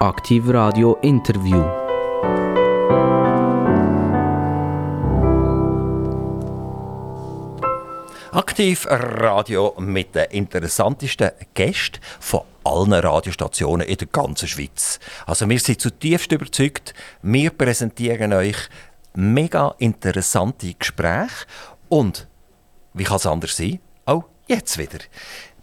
Aktiv Radio Interview. Aktiv Radio mit den interessantesten Gästen von allen Radiostationen in der ganzen Schweiz. Also wir sind zutiefst überzeugt, wir präsentieren euch mega interessante Gespräche und, wie kann es anders sein, auch jetzt wieder.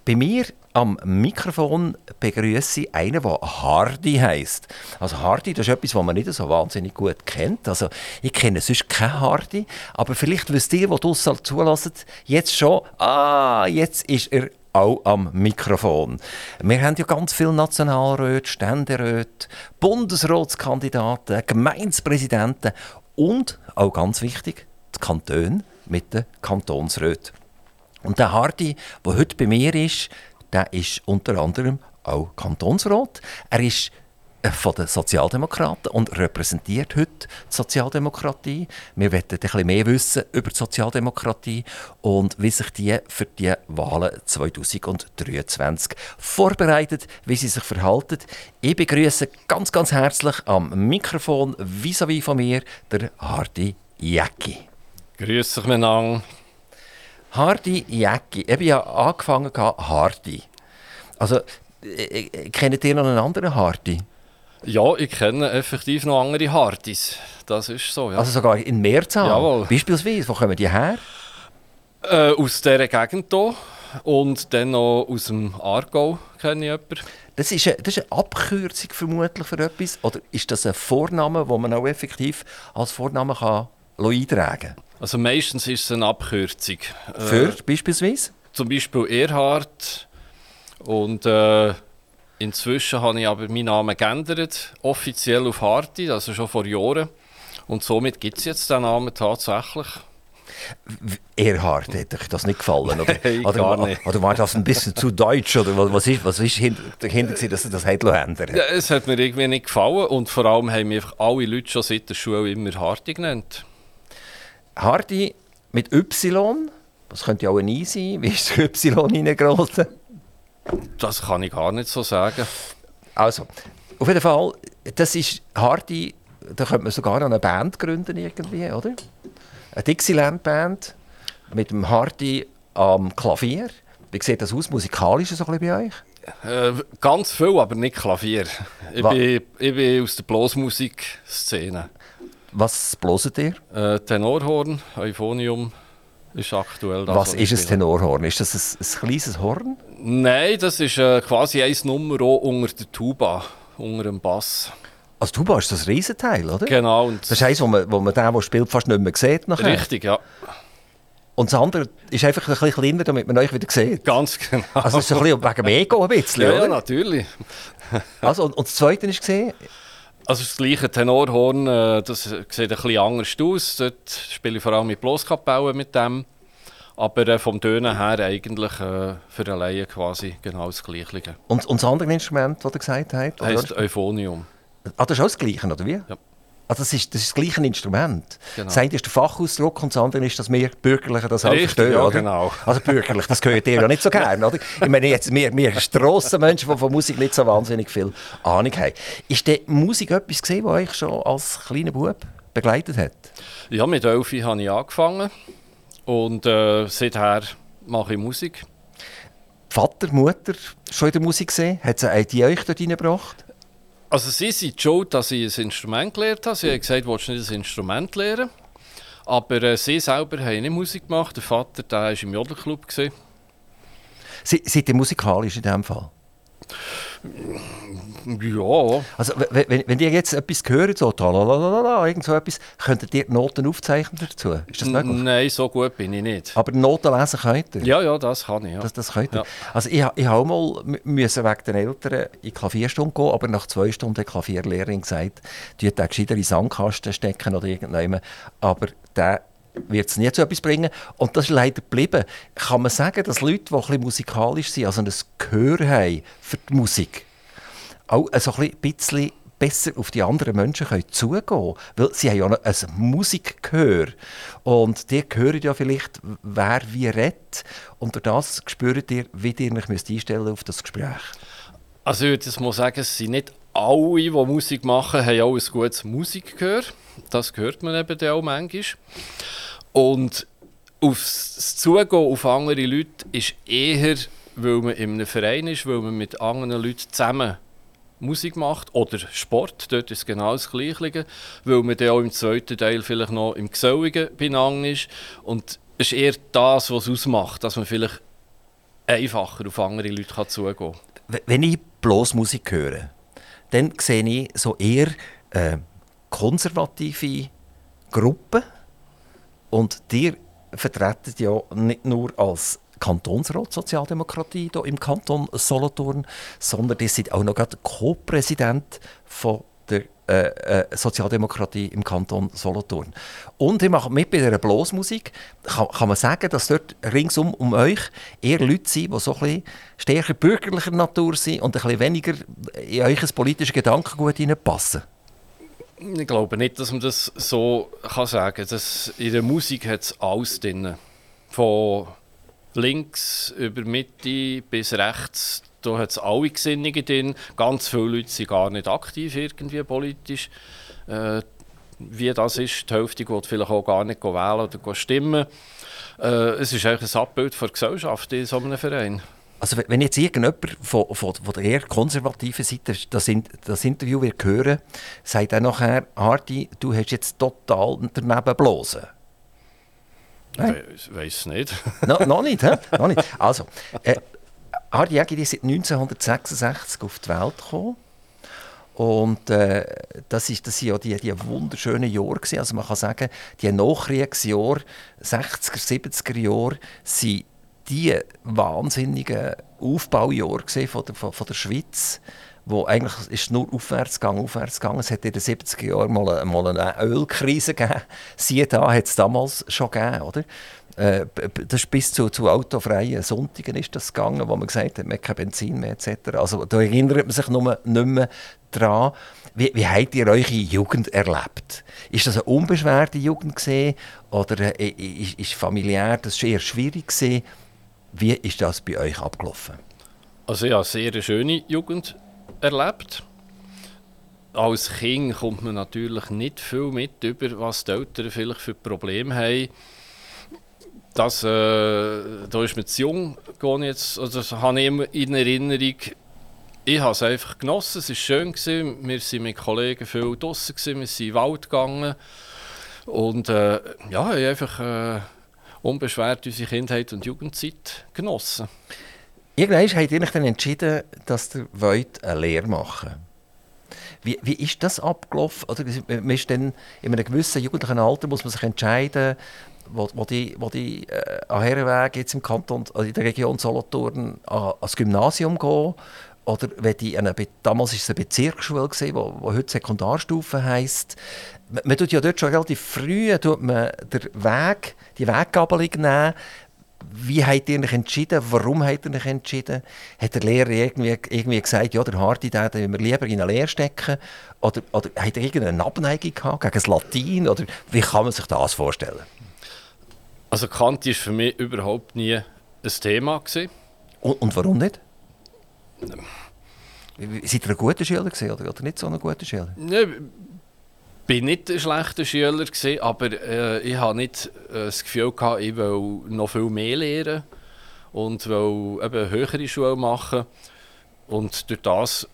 Bei mir am Mikrofon begrüße ich einen, der Hardy heisst. Also Hardy, das ist etwas, was man nicht so wahnsinnig gut kennt. Also ich kenne sonst keinen Hardy, aber vielleicht wisst ihr, die draussen zulässt, jetzt schon, ah, jetzt ist er auch am Mikrofon. Wir haben ja ganz viele Nationalräte, Ständeräte, Bundesratskandidaten, Gemeindepräsidenten und, auch ganz wichtig, die Kantone mit den Kantonsräten. Und der Hardy, der heute bei mir ist, der ist unter anderem auch Kantonsrat. Er ist äh, von den Sozialdemokraten und repräsentiert heute die Sozialdemokratie. Wir wollen ein bisschen mehr wissen über die Sozialdemokratie und wie sich die für die Wahlen 2023 vorbereitet, wie sie sich verhalten. Ich begrüße ganz, ganz herzlich am Mikrofon vis-à-vis -vis von mir der Hardy Jäcki. Grüß dich miteinander. Hardy Jäcki. Ich habe ja angefangen Hardy. Also, äh, äh, kennt ihr noch einen anderen Hardy? Ja, ich kenne effektiv noch andere Hardys. Das ist so, ja. Also sogar in Mehrzahl? Jawohl. Beispielsweise, wo kommen die her? Äh, aus dieser Gegend hier. Und dann noch aus dem Aargau kenne ich jemanden. Das ist, eine, das ist eine Abkürzung vermutlich für etwas? Oder ist das ein Vorname, den man auch effektiv als Vorname kann eintragen? Also meistens ist es eine Abkürzung. Für äh, beispielsweise? Zum Beispiel Erhard. Und äh, inzwischen habe ich aber meinen Namen geändert, offiziell auf Harti, also schon vor Jahren. Und somit gibt es jetzt den Namen tatsächlich. Erhard, hätte euch das nicht gefallen? Oder, Nein, oder, gar nicht. oder war das ein bisschen zu deutsch? Oder was ist, was ist dahinter, dass ihr das ändern ja, Es hat mir irgendwie nicht gefallen und vor allem haben mich alle Leute schon seit der Schule immer Harti genannt. Hardy mit Y, das könnte ja auch ein I sein. Wie ist der Y reingeraten? Das kann ich gar nicht so sagen. Also, auf jeden Fall, das ist Hardy, da könnte man sogar noch eine Band gründen irgendwie, oder? Eine Dixieland-Band mit dem Hardy am Klavier. Wie sieht das aus, musikalisch so ein bei euch? Äh, ganz viel, aber nicht Klavier. Ich, bin, ich bin aus der Blasmusik-Szene. Was bloset ihr? Äh, Tenorhorn, Euphonium ist aktuell das. Was ist ein Tenorhorn? Ist das ein, ein kleines Horn? Nein, das ist äh, quasi ein Nummer unter der Tuba, unter dem Bass. Also Tuba ist das Riesenteil, oder? Genau. Und das ist eins, wo man, wo man den, der spielt, fast nicht mehr sieht. Nachher. Richtig, ja. Und das andere ist einfach ein bisschen kleiner, damit man euch wieder sieht. Ganz genau. Also das ist ein bisschen wegen dem Ego ein bisschen, ja, oder? Ja, natürlich. also, und, und das Zweite ist gesehen, also das gleiche Tenorhorn, äh, das sieht ein bisschen anders aus. Dort spiele ich vor allem mit Bloßkapellen mit dem. Aber äh, vom Tönen her eigentlich äh, für eine Laie quasi genau das Gleiche. Und, und das andere Instrument, das ihr gesagt habt? Das heisst Euphonium. Ah, das ist auch das Gleiche, oder wie? Ja. Also das, ist, das ist das gleiche Instrument. Genau. Das eine ist der Fachausdruck und das andere ist, dass wir Bürgerliche das halt Richtig, verstehen. ja, oder? genau. Also bürgerlich, das gehört ihr ja nicht so gerne, oder? Ich meine, jetzt, wir, wir Strassenmenschen, die von Musik nicht so wahnsinnig viel Ahnung haben. Ist die Musik etwas gesehen, was euch schon als kleiner Bub begleitet hat? Ja, mit Elfi habe ich angefangen und äh, seither mache ich Musik. Vater, Mutter schon in der Musik gesehen? Hat sie die euch dort reingebracht? Also sie sind schuld, dass ich ein Instrument gelernt habe. Sie haben gesagt, willst du nicht ein Instrument lernen? Aber äh, sie selber haben nicht Musik gemacht. Der Vater war im Jodelclub. Sie, seid ihr musikalisch in diesem Fall? Ja. Also, wenn, wenn ihr jetzt etwas hört, so talalala, irgend so etwas, könntet ihr Noten aufzeichnen dazu? Ist das möglich? Nein, so gut bin ich nicht. Aber Noten lesen könnt ihr? Ja, ja, das kann ich. Ja. Das, das könnt ihr. Ja. Also ich, ich habe mal müssen wegen den Eltern in Klavierstunde gehen, aber nach zwei Stunden hat die Klavierlehrerin gesagt, du den gescheiter in Sandkasten stecken oder irgendjemand. Aber der wird es nie zu etwas bringen. Und das ist leider geblieben. Kann man sagen, dass Leute, die ein bisschen musikalisch sind, also ein Gehör haben für die Musik, auch so ein bisschen besser auf die anderen Menschen können zugehen. Weil sie haben ja ein Musikgehör. Und die hören ja vielleicht, wer wie redet. Und durch das spürt ihr, wie ihr euch einstellen müsst auf das Gespräch. Also ich würde mal sagen, es sind nicht alle, die Musik machen, haben auch ein gutes Musikgehör. Das hört man eben auch manchmal. Und aufs Zugehen auf andere Leute ist eher, weil man in einem Verein ist, weil man mit anderen Leuten zusammen Musik macht oder Sport, dort ist genau das Gleiche, weil man dann auch im zweiten Teil vielleicht noch im Geselligen benannt ist. Und es ist eher das, was es ausmacht, dass man vielleicht einfacher auf andere Leute zugehen kann. Wenn ich bloß Musik höre, dann sehe ich so eher äh, konservative Gruppen und die vertreten ja nicht nur als Kantonsrat Sozialdemokratie hier im Kanton Solothurn, sondern die sind auch noch Co-Präsident von der äh, äh, Sozialdemokratie im Kanton Solothurn. Und ich mache mit bei dieser Blasmusik. Kann, kann man sagen, dass dort ringsum um euch eher Leute sind, die so ein bisschen stärker bürgerlicher Natur sind und ein bisschen weniger in euch politisches Gedankengut hineinpassen? Ich glaube nicht, dass man das so kann sagen kann. In der Musik hat es alles drin. Von links über Mitte bis rechts, da hat es alle Gesinnungen drin. Ganz viele Leute sind gar nicht aktiv irgendwie politisch. Äh, wie das ist, die Hälfte geht vielleicht auch gar nicht wählen oder stimmen. Äh, es ist eigentlich ein Abbild der Gesellschaft in so einem Verein. Also wenn jetzt irgendjemand von, von, von der eher konservativen Seite das, das Interview wird hören, sagt er nachher, Hardy, du hast jetzt total daneben bloßen. Ich weiß nicht. no, noch nicht, hä? noch nicht. Also, äh, Hardy Jäger ist seit 1966 auf die Welt gekommen. Und äh, das ist das sind ja die, die wunderschönen Jahre gewesen. Also man kann sagen, die Nachkriegsjahre, 60er, 70er Jahre, sind die wahnsinnigen Aufbaujahre von der, von, von der Schweiz wo eigentlich ist nur aufwärts gegangen, aufwärts gegangen. Es hat in den 70er Jahren mal, mal eine Ölkrise gegeben. Siehe da, hat es damals schon gegeben, oder? Äh, das ist bis zu, zu autofreien Sonntagen ist das gegangen, wo man gesagt hat, man hat kein Benzin mehr etc. Also da erinnert man sich nur nicht mehr daran. Wie, wie habt ihr eure Jugend erlebt? Ist das eine unbeschwerte Jugend gewesen, oder äh, ist, ist familiär das eher schwierig gewesen? Wie ist das bei euch abgelaufen? Also ja, sehr schöne Jugend erlebt. Als Kind kommt man natürlich nicht viel mit über, was die Eltern vielleicht für Probleme haben. Das, äh, da ist man zu jung, jetzt, also das habe ich in Erinnerung. Ich habe es einfach genossen, es war schön. Gewesen. Wir waren mit Kollegen viel draußen, wir sind in den Wald gegangen. Und äh, ja, haben einfach äh, unbeschwert unsere Kindheit und Jugendzeit genossen. Irgendwann habt ihr euch dann entschieden, dass ihr wollt eine Lehre machen wie, wie ist das abgelaufen? Oder man ist dann in einem gewissen jugendlichen Alter muss man sich entscheiden, wo, wo die, wo die äh, an Herrenweg jetzt im Kanton, also in der Region Solothurn an, ans Gymnasium gehen oder wenn die eine, damals war es eine Bezirksschule, die wo, wo heute Sekundarstufe heisst. Man, man tut ja dort schon relativ früh tut man den Weg, die Weggabelung nehmen, wie habt ihr euch entschieden? Warum habt ihr euch entschieden? Hat der Lehrer irgendwie, irgendwie gesagt, ja, der Hardy, den wir lieber in eine Lehre stecken? Oder, oder hat er irgendeine Abneigung gehabt gegen das Latein? Oder wie kann man sich das vorstellen? Also Kant war für mich überhaupt nie ein Thema. Und, und warum nicht? Seid ihr ein guter Schüler gewesen, oder, oder nicht so ein guter Schüler? Nee, bin nicht ein schlechter Schüler gewesen, aber äh, ich habe nicht äh, das Gefühl gehabt, ich will noch viel mehr lernen und will eben eine höhere Schule machen und durch das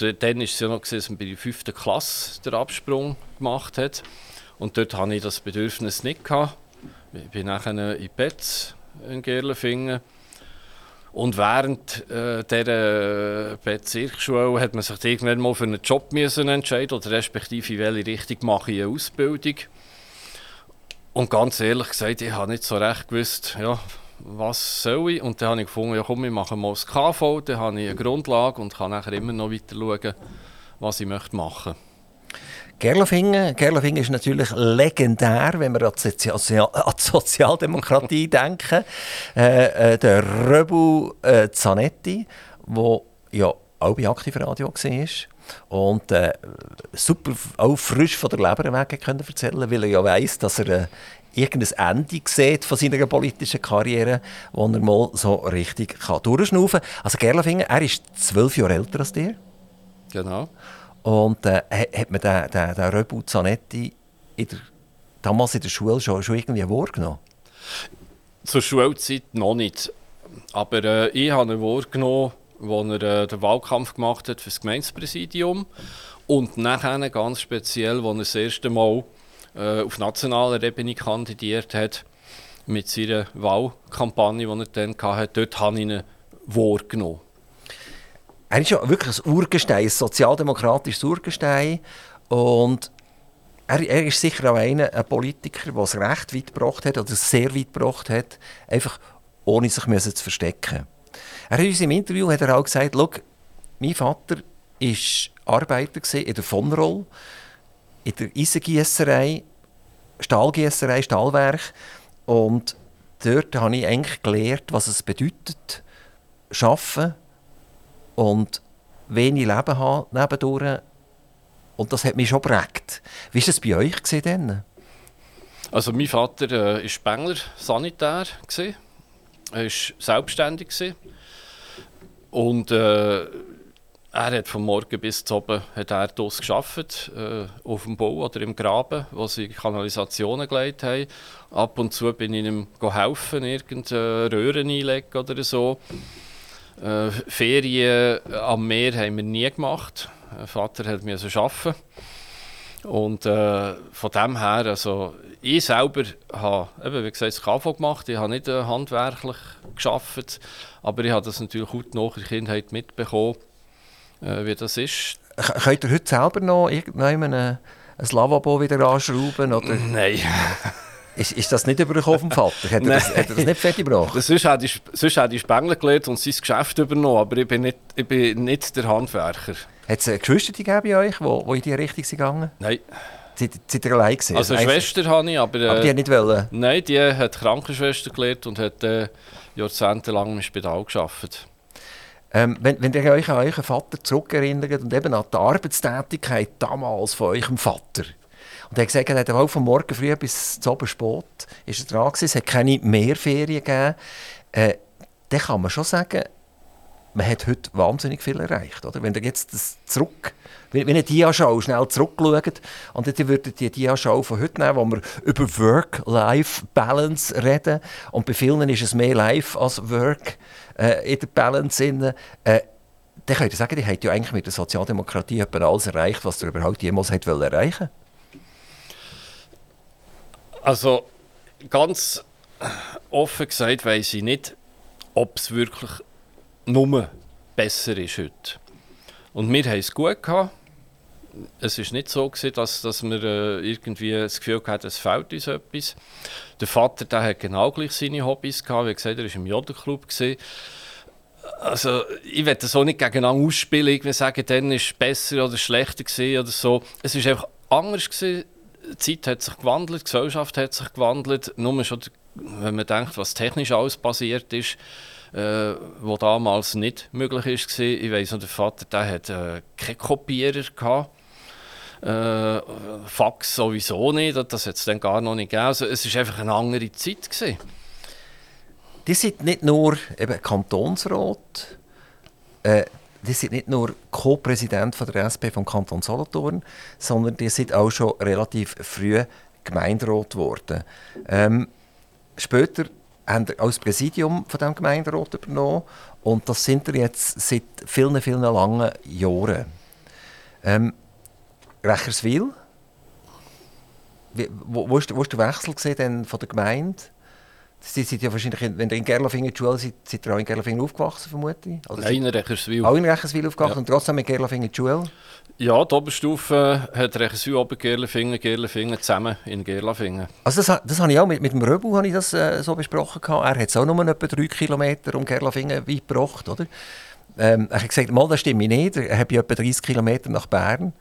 äh, dann ist es ja noch gewesen, dass man bei der fünften Klasse den Absprung gemacht hat und dort hatte ich das Bedürfnis nicht gehabt. Ich bin nachher in Betz in Gerlefingen und während äh, dieser Bezirksschule hat man sich irgendwann mal für einen Job müssen entscheiden oder respektive in welche Richtung mache ich eine Ausbildung. Und ganz ehrlich gesagt, ich habe nicht so recht gewusst, ja, was soll ich. Und dann habe ich gefunden, ja komm, ich mache mal das KV, dann habe ich eine Grundlage und kann nachher immer noch weiter schauen, was ich möchte machen möchte. Gerlofingen. Gerlofingen ist natürlich legendär, wenn wir an die, Sozial an die Sozialdemokratie denken. Äh, äh, der Röbu äh, Zanetti, der ja auch bei Aktivradio war und äh, super auch frisch von der Leber weg können erzählen, weil er ja weiss, dass er äh, irgendein Ende sieht von seiner politischen Karriere, wo er mal so richtig kann durchschnaufen kann. Also Gerlofingen, er ist zwölf Jahre älter als dir. Genau. Und äh, ha- hat man den, den, den Röbu Zanetti in der, damals in der Schule schon, schon irgendwie wahrgenommen? Zur Schulzeit noch nicht. Aber äh, ich habe ihn wahrgenommen, als er äh, den Wahlkampf gemacht hat für das Gemeindepräsidium. Und nachher ganz speziell, als er das erste Mal äh, auf nationaler Ebene kandidiert hat, mit seiner Wahlkampagne, die er dann hatte. Dort habe ich ihn wahrgenommen. Er ist ja wirklich ein Urgestein, ein sozialdemokratisches Urgestein. Und er, er ist sicher auch einer, ein Politiker, der es recht weit gebracht hat, oder sehr weit gebracht hat, einfach ohne sich zu verstecken. Er hat in unserem Interview hat er auch gesagt, «Schau, mein Vater war Arbeiter in der von Roll, in der Eisengiesserei, Stahlgiesserei, Stahlwerk. Und dort habe ich eigentlich gelernt, was es bedeutet, arbeiten und wenig Leben haben nebendurch. Und das hat mich schon geprägt. Wie war das bei euch denn? Also mein Vater war äh, Spengler, Sanitär. Gewesen. Er war selbstständig. Gewesen. Und äh, er hat von morgen bis zu oben hat gearbeitet, äh, auf dem Bau oder im Graben, wo sie Kanalisationen gelegt haben. Ab und zu bin ich ihm helfen, irgendeine Röhren einlegen oder so. Äh, Ferien am Meer haben wir nie gemacht. Der Vater hat mir arbeiten. Und äh, von dem her, also ich selber habe, eben, wie gesagt, das KV gemacht. Ich habe nicht äh, handwerklich geschafft, aber ich habe das natürlich noch in der Kindheit mitbekommen, äh, wie das ist. K könnt ihr heute selber noch irgendwann ein, ein Lavabo wieder anschrauben? Oder Nein. ist, ist das nicht übergekommen vom Vater? Hat er, das, hat er das nicht fertig gebracht? sonst hätte ich, sonst hätte ich Spengler gelernt und sein Geschäft übernommen, aber ich bin nicht, ich bin nicht der Handwerker. Hat es Geschwister gegeben bei euch, die, die in diese Richtung sind gegangen? Nein. Seid, seid ihr allein gewesen? Also eine Schwester habe ich, aber... Äh, Aber die hat nicht wollen. Nein, die hat Krankenschwester gelernt und hat äh, jahrzehntelang im Spital gearbeitet. Ähm, wenn, wenn ihr euch an euren Vater zurückerinnert und eben an die Arbeitstätigkeit damals von eurem Vater. Und er hat gesagt, er hat auch von morgen früh bis zum Abend spät ist er dran gewesen. Es hat keine Mehrferien gegeben. Äh, dann kann man schon sagen, man hat heute wahnsinnig viel erreicht. Oder? Wenn ihr jetzt das zurück, wie, wie eine Diaschau schnell zurückschaut und dann würdet die Diaschau von heute nehmen, wo wir über Work-Life-Balance reden und bei vielen ist es mehr Life als Work äh, in der Balance. Drin, äh, dann könnt ihr sagen, die hat ja eigentlich mit der Sozialdemokratie alles erreicht, was ihr überhaupt jemals hat erreichen Also ganz offen gesagt weiß ich nicht, ob es wirklich nur besser ist heute. Und wir haben es gut gehabt. Es war nicht so, gewesen, dass, dass wir äh, irgendwie das Gefühl hatten, es fehlt uns etwas. Der Vater der hat genau gleich seine Hobbys gehabt. Wie gesagt, er war im Jodelclub. Also, ich will das auch nicht gegeneinander ausspielen, irgendwie sagen, dann war es besser oder schlechter gewesen oder so. Es war einfach anders. Gewesen. Die Zeit hat sich gewandelt, die Gesellschaft hat sich gewandelt. Nur schon, wenn man denkt, was technisch alles passiert ist, äh, wo damals nicht möglich ist. Ich weiss noch, der Vater der hat äh, keinen Kopierer gehabt. Äh, Fax sowieso nicht, das hat es dann gar noch nicht gegeben. Also, es war einfach eine andere Zeit. Gewesen. Die sind nicht nur eben Kantonsrat, äh, die sind nicht nur Co-Präsident der SP vom Kanton Solothurn, sondern die sind auch schon relativ früh Gemeinderat geworden. Ähm, später haben sie auch das Präsidium von dem Gemeinderat übernommen und das sind wir jetzt seit vielen, vielen langen Jahren. Ähm, Recherswil, wo, wo, ist, wo ist der Wechsel gesehen von der Gemeinde? Sie sind ja wahrscheinlich, in, wenn ihr in Gerlafingen in die Schule seid, seid ihr auch in Gerlafingen aufgewachsen, vermute ich? Oder Nein, in Recherswil. Auch in Recherswil aufgewachsen Ja. und trotzdem in Gerlafingen in die Schule? Ja, die Oberstufe hat Recherswil, Obergerlefingen, Gerlefingen zusammen in Gerlafingen. Also das, das habe ich auch mit, mit dem Röbu habe ich das, äh, so besprochen. Gehabt. Er hat es auch nur etwa drei Kilometer um Gerlafingen weit gebracht. Oder? Ähm, er hat gesagt, mal, das stimmt nicht. Er hat ja etwa 30 Kilometer nach Bern.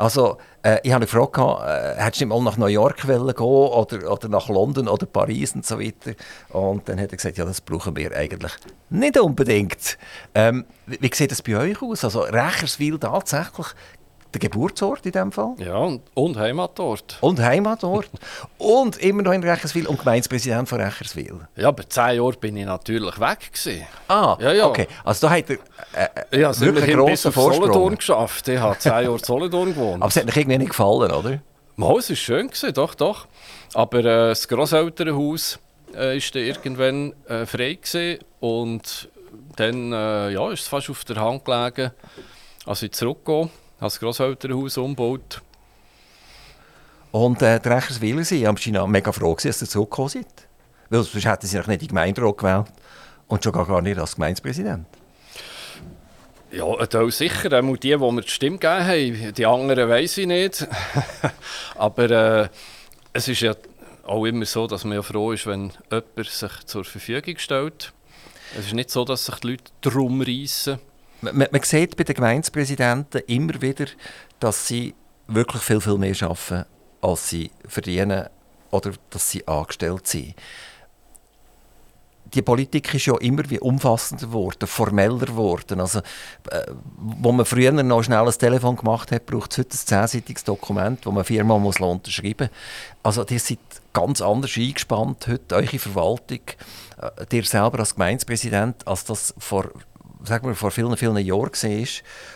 Also, äh, ich habe gefragt, äh, hättest du mal nach New York wollen gehen oder, oder nach London oder Paris und so weiter. Und dann hat er gesagt, ja, das brauchen wir eigentlich nicht unbedingt. Ähm, wie, wie sieht das bei euch aus? Also Recherswil tatsächlich der Geburtsort in dem Fall. Ja, und, und Heimatort. Und Heimatort. und immer noch in Recherswil und Gemeindepräsident von Recherswil. Ja, aber zehn Jahre bin ich natürlich weg. Gewesen. Ah, Ja, ja. okay. Also da hat er äh, Ich habe wirklich einen grossen Vorsprung. geschafft. Ich habe zehn Jahre in Solothurn gewohnt. Aber es hat euch irgendwie nicht gefallen, oder? Mal, es war schön, gewesen, doch, doch. Aber äh, das Grosselternhaus äh, ist dann irgendwann äh, frei gewesen und dann äh, ja, ist es fast auf der Hand gelegen, als ich zurückgehe. Das Grosselternhaus umgebaut. Und äh, die Recherswiler sind am China mega froh, gewesen, dass ihr zurückgekommen seid. Weil sonst hätten sie nicht in die Gemeinderat gewählt und schon gar, nicht als Gemeindepräsident. Ja, Teil sicher. Einmal die, die mir die Stimme gegeben haben. Die anderen weiss ich nicht. Aber äh, es ist ja auch immer so, dass man ja froh ist, wenn jemand sich zur Verfügung stellt. Es ist nicht so, dass sich die Leute drum reissen. Man, man, sieht bei den Gemeindepräsidenten immer wieder, dass sie wirklich viel, viel mehr arbeiten, als sie verdienen oder dass sie angestellt sind. Die Politik ist ja immer wie umfassender geworden, formeller geworden. Also, äh, wo man früher noch schnell ein Telefon gemacht hat, braucht es heute ein zehnseitiges Dokument, das man viermal muss unterschreiben muss. Also, ihr seid ganz anders eingespannt heute, eure Verwaltung, äh, dir selber als Gemeindepräsident, als das vor, sagen wir, vor vielen, vielen Jahren war.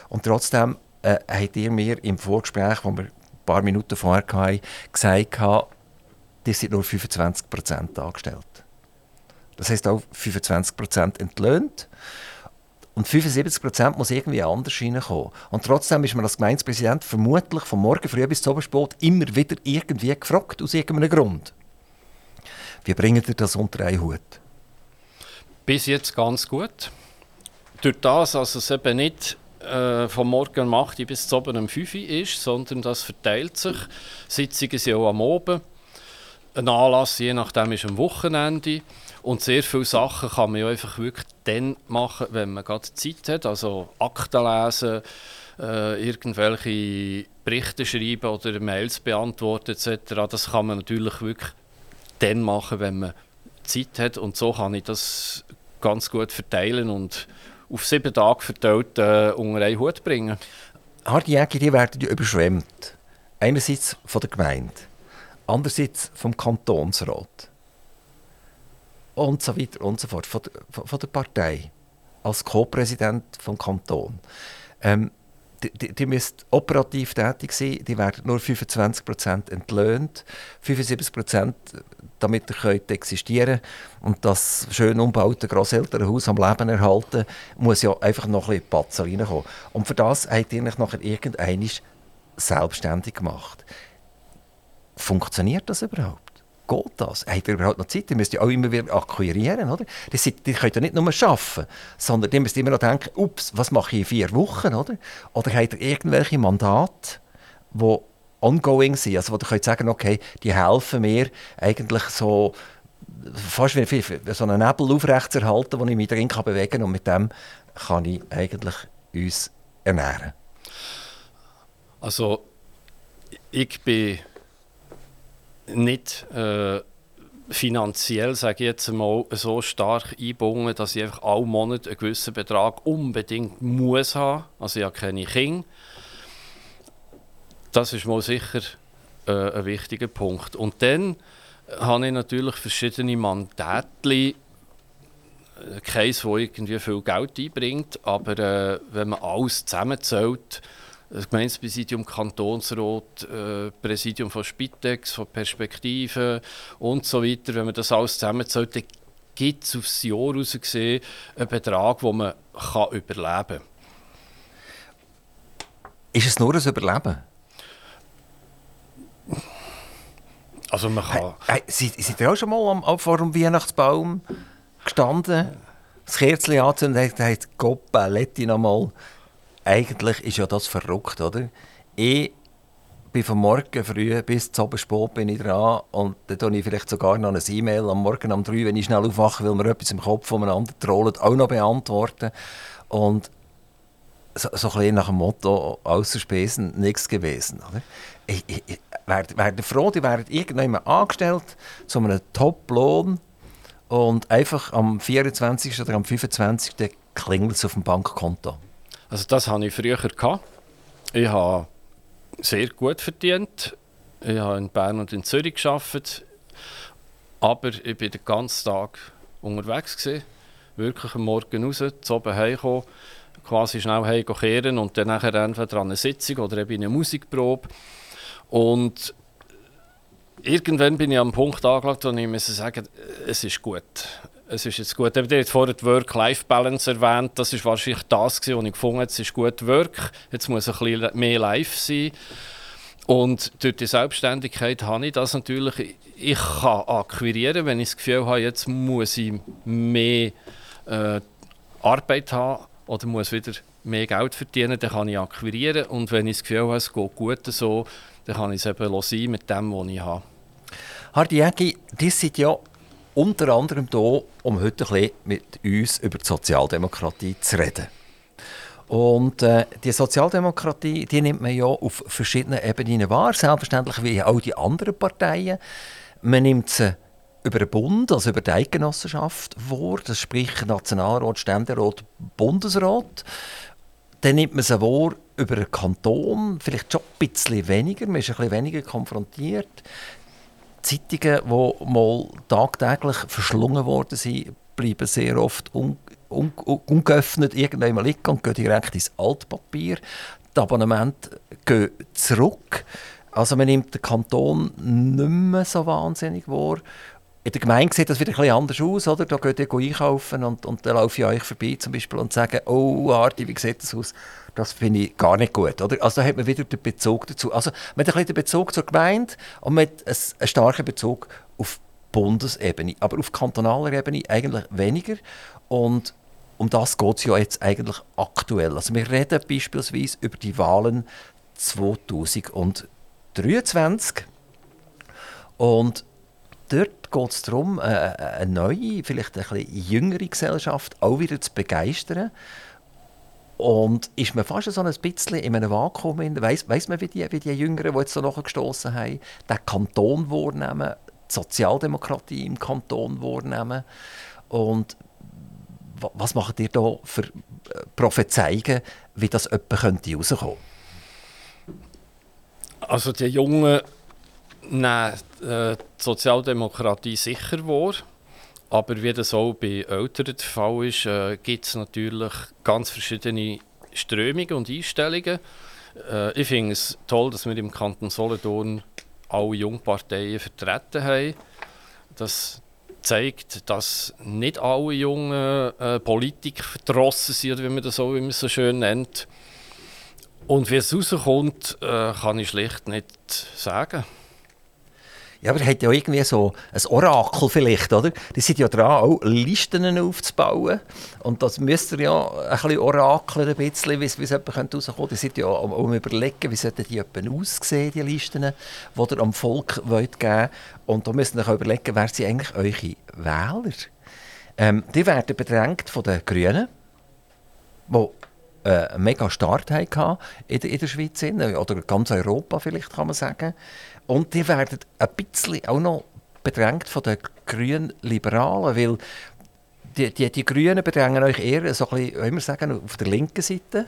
Und trotzdem äh, habt ihr mir im Vorgespräch, wo wir ein paar Minuten vorher hatten, gesagt, ihr seid nur 25% angestellt. Das heisst auch 25% entlöhnt. Und 75% muss irgendwie anders reinkommen. Und trotzdem ist man als Gemeindepräsident vermutlich von morgen früh bis zum Abendsport immer wieder irgendwie gefragt, aus irgendeinem Grund. Wie bringt ihr das unter einen Hut? Bis jetzt ganz gut. Durch das, dass es eben nicht äh, vom Morgen um 8 Uhr bis zum Abend um 5 Uhr ist, sondern das verteilt sich. Sitzungen sind auch am Abend. Ein Anlass, je nachdem, ist am Wochenende. Und sehr viele Sachen kann man ja einfach wirklich dann machen, wenn man gerade Zeit hat. Also Akten lesen, äh, irgendwelche Berichte schreiben oder Mails beantworten etc. Das kann man natürlich wirklich dann machen, wenn man Zeit hat. Und so kann ich das ganz gut verteilen und auf sieben Tage verteilt äh, unter einen Hut bringen. Harte Jäger, die werden überschwemmt. Einerseits von der Gemeinde, andererseits vom Kantonsrat. Und so weiter und so fort. Von der, von der Partei. Als Co-Präsident vom Kanton. Ähm, die, die, müssen operativ tätig sein, die werden nur 25% entlöhnt, 75% damit ihr könnt existieren und das schön umgebaute Grosselternhaus am Leben erhalten, muss ja einfach noch ein bisschen Patzer reinkommen. Und für das habt ihr euch nachher irgendeinmal selbstständig gemacht. Funktioniert das überhaupt? Geht das? Habt ihr überhaupt noch Zeit? Ihr müsst ja auch immer wieder akquirieren, oder? Seid- die könnt ja nicht nur arbeiten, sondern ihr müsst immer noch denken, ups, was mache ich in vier Wochen, oder? Oder habt ihr irgendwelche Mandate, die ongoing sind, also wo ihr könnt sagen, okay, die helfen mir eigentlich so fast wie, so einen Nebel aufrechtzuerhalten, wo ich mich drin kann bewegen kann und mit dem kann ich eigentlich uns ernähren. Also ich bin nicht äh, finanziell, sage ich jetzt mal, so stark eingebunden, dass ich einfach alle Monate einen gewissen Betrag unbedingt muss haben. Also ich habe keine Kinder. Das ist mal sicher äh, ein wichtiger Punkt. Und dann habe ich natürlich verschiedene Mandate, äh, keins, das irgendwie viel Geld einbringt, aber äh, wenn man alles zusammenzählt, das Gemeindepräsidium, Kantonsrat, äh, Präsidium von Spitex, von Perspektiven und so weiter, wenn man das alles zusammenzählt, dann gibt es aufs Jahr heraus gesehen einen Betrag, den man kann überleben kann. Ist es nur ein Überleben? Also man Hey, kann... hey, seid, seid ihr auch schon mal am, vor dem Weihnachtsbaum gestanden, das Kerzchen anzünden und gesagt, Gott, Paletti noch mal. Eigentlich ist ja das verrückt, oder? Ich bin von morgen früh bis zum Abend spät bin ich dran und dann tue ich vielleicht sogar noch eine E-Mail am Morgen um drei, wenn ich schnell aufwache, weil mir etwas im Kopf voneinander trollt, auch noch beantworten. Und so, so ein bisschen nach dem Motto, außer Spesen nichts gewesen. Oder? Ich, ich, ich wäre wär froh, die wären irgendjemand angestellt zu einem Top-Lohn und einfach am 24. oder am 25. klingelt es auf dem Bankkonto. Also das hatte ich früher. Gehabt. Ich habe sehr gut verdient. Ich habe in Bern und in Zürich gearbeitet, aber ich war den ganzen Tag unterwegs. Gewesen. Wirklich am Morgen raus, zu oben heimgekommen, quasi schnell heimkehren und dann nachher entweder an eine Sitzung oder eben eine Musikprobe. Und irgendwann bin ich am Punkt angelangt, wo ich muss sagen, es ist gut. Es ist jetzt gut. Ich habe vorhin die Work-Life-Balance erwähnt. Das war wahrscheinlich das, was ich gefunden habe. Es ist gut Work. Jetzt muss ein bisschen mehr live sein. Und durch die Selbstständigkeit habe ich das natürlich. Ich kann akquirieren, wenn ich das Gefühl habe, jetzt muss ich mehr äh, Arbeit haben oder muss wieder mehr Geld verdienen, dann kann ich akquirieren. Und wenn ich das Gefühl habe, es geht gut so, dann kann ich es eben sein mit dem, was ich habe. Hardy Jägi, die sind ja unter anderem hier, um heute ein bisschen mit uns über die Sozialdemokratie zu reden. Und äh, die Sozialdemokratie die nimmt man ja auf verschiedenen Ebenen wahr, selbstverständlich wie all die anderen Parteien. Man nimmt sie über den Bund, also über die Eidgenossenschaft wahr, das sprich Nationalrat, Ständerat, Bundesrat. Dann nimmt man sie wahr über den Kanton, vielleicht schon ein bisschen weniger, man ist ein bisschen weniger konfrontiert. Zeitungen, die mal tagtäglich verschlungen worden sind, bleiben sehr oft un un ungeöffnet irgendwann liegen und gehen direkt ins Altpapier. Die Abonnemente gehen zurück. Also man nimmt den Kanton nicht mehr so wahnsinnig wahr. In der Gemeinde sieht das wieder ein anders aus. Oder? Da geht ihr einkaufen und, und dann laufe ich euch vorbei zum Beispiel und sage, oh Arti, wie sieht das aus? Das finde ich gar nicht gut. Oder? Also da hat man wieder den Bezug dazu. Also man hat ein den Bezug zur Gemeinde und man hat einen starken Bezug auf Bundesebene. Aber auf kantonaler Ebene eigentlich weniger. Und um das geht es ja jetzt eigentlich aktuell. Also wir reden beispielsweise über die Wahlen 2023. Und dort geht es darum, äh, eine neue, vielleicht ein bisschen jüngere Gesellschaft auch wieder zu begeistern. Und ist man fast so ein bisschen in einem Vakuum, weiss, weiss man, wie die, wie die Jüngeren, die jetzt so nachgestoßen haben, den Kanton wahrnehmen, die Sozialdemokratie im Kanton wahrnehmen. Und was macht ihr da für äh, Prophezeiungen, wie das etwa könnte? Also die Jungen nehmen äh, die Sozialdemokratie sicher wahr. Aber wie das auch bei Älteren der Fall ist, äh, gibt es natürlich ganz verschiedene Strömungen und Einstellungen. Äh, ich finde es toll, dass wir im Kanton Solothurn alle Jungparteien vertreten haben. Das zeigt, dass nicht alle jungen äh, Politiker verdrossen sind, wie man das so, wie man so schön nennt. Und wie es rauskommt, äh, kann ich schlicht nicht sagen. Ja, aber er hat ja irgendwie so ein Orakel vielleicht, oder? Die sind ja dran, auch Listen aufzubauen. Und das müsst ihr ja ein bisschen orakeln, ein bisschen, wie es jemand rauskommen. Die sind ja um, um überlegen, wie sollten die aussehen, die Listen, die ihr am Volk wollt geben wollt. Und da müsst ihr euch überlegen, wer sind eigentlich eure Wähler? Ähm, die werden bedrängt von den Grünen, die äh, einen mega Start hatten in der Schweiz, oder ganz Europa vielleicht, kann man sagen. Und die werden ein bisschen auch noch bedrängt von den grünen Liberalen, weil die, die, die Grünen bedrängen euch eher so ein bisschen, wir sagen, auf der linken Seite.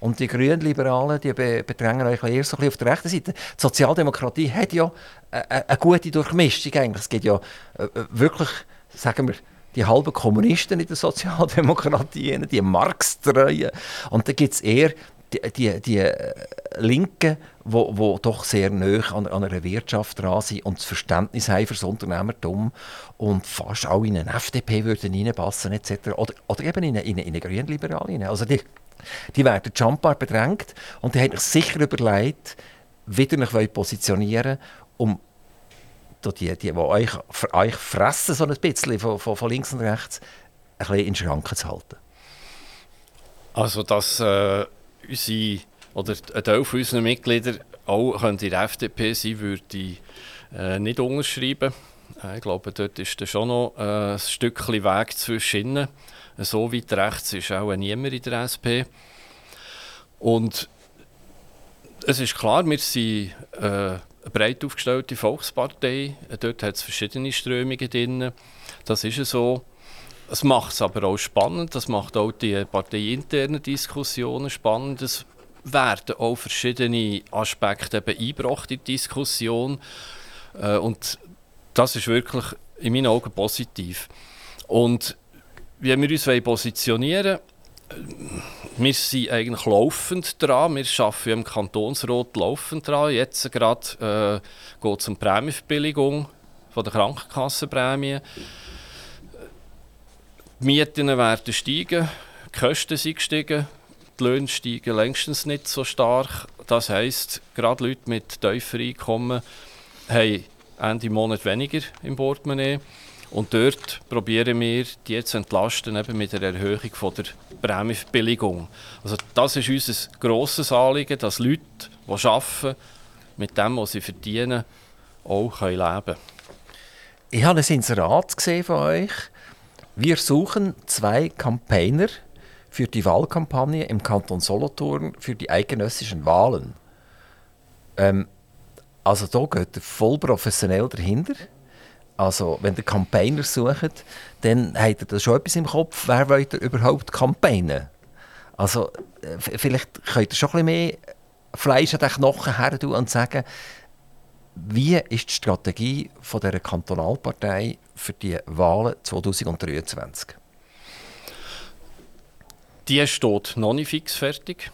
Und die grünen Liberalen die bedrängen euch eher so ein bisschen auf der rechten Seite. Die Sozialdemokratie hat ja eine, gute Durchmischung eigentlich. Es gibt ja äh, wirklich, sagen wir, die halben Kommunisten in der Sozialdemokratie, die Marx-Treuen. Und da gibt es eher die, die, die Linken, wo, wo doch sehr nah an, an einer Wirtschaft dran sind und das Verständnis haben für das Unternehmertum und fast auch in eine FDP würden reinpassen etc. Oder, oder eben in eine, in eine, in eine Grünliberale. Also die, die werden Jumpar bedrängt und die haben sich sicher überlegt, wieder sich positionieren um die, die, die euch, für euch fressen so ein bisschen von, von, von links und rechts, ein bisschen in Schranken zu halten. Also das... Äh unsere, oder ein Teil von unseren Mitgliedern auch in der FDP sein, würde ich äh, nicht unterschreiben. Äh, ich glaube, dort ist da schon noch äh, ein Stückchen Weg zwischen So weit rechts ist auch niemand in der SP. Und es ist klar, wir sind äh, eine breit aufgestellte Volkspartei. Dort hat es verschiedene Strömungen drin. Das ist so. Es macht es aber auch spannend, das macht auch die parteiinternen Diskussionen spannend. Es werden auch verschiedene Aspekte eingebracht in die Diskussion. Äh, und das ist wirklich in meinen Augen positiv. Und wie wir uns positionieren wollen, wir sind eigentlich laufend dran. Wir arbeiten im Kantonsrat laufend dran. Jetzt gerade äh, geht es um die Prämienverbilligung von der Krankenkassenprämie. Die Mieten werden steigen, die Kosten sind gestiegen, die Löhne steigen längstens nicht so stark. Das heisst, gerade Leute mit tieferen Einkommen haben Ende Monat weniger im Portemonnaie. Und dort probieren wir, die zu entlasten eben mit der Erhöhung von der Prämienverbilligung. Also das ist unser grosses Anliegen, dass Leute, die arbeiten, mit dem, was sie verdienen, auch leben können. Ich habe ein Inserat gesehen von euch. Wir suchen zwei Campaigner für die Wahlkampagne im Kanton Solothurn für die eidgenössischen Wahlen. Ähm, also da geht ihr voll professionell dahinter. Also, wenn ihr Campaigner sucht, dann habt ihr da schon etwas im Kopf, wer wollt ihr überhaupt campaignen? Also, äh, vielleicht könnt ihr schon ein bisschen mehr Fleisch an den Knochen her und sagen, wie ist die Strategie von der Kantonalpartei für die Wahlen 2023? Die steht noch nicht fix fertig.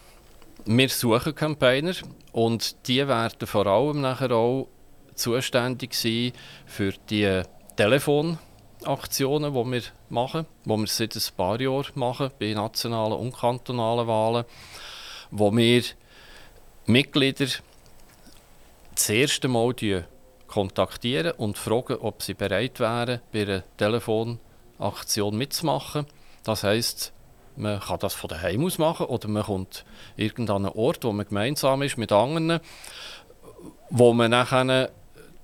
Wir suchen Campaigner und die werden vor allem nachher auch zuständig sein für die Telefonaktionen, die wir machen, die wir seit ein paar Jahren machen, bei nationalen und kantonalen Wahlen, wo wir Mitglieder das erste Mal kontaktieren und fragen, ob sie bereit wären, bei einer Telefonaktion mitzumachen. Das heisst, man kann das von daheim aus machen oder man kommt irgendeinen Ort, wo man gemeinsam ist mit anderen, wo man nachher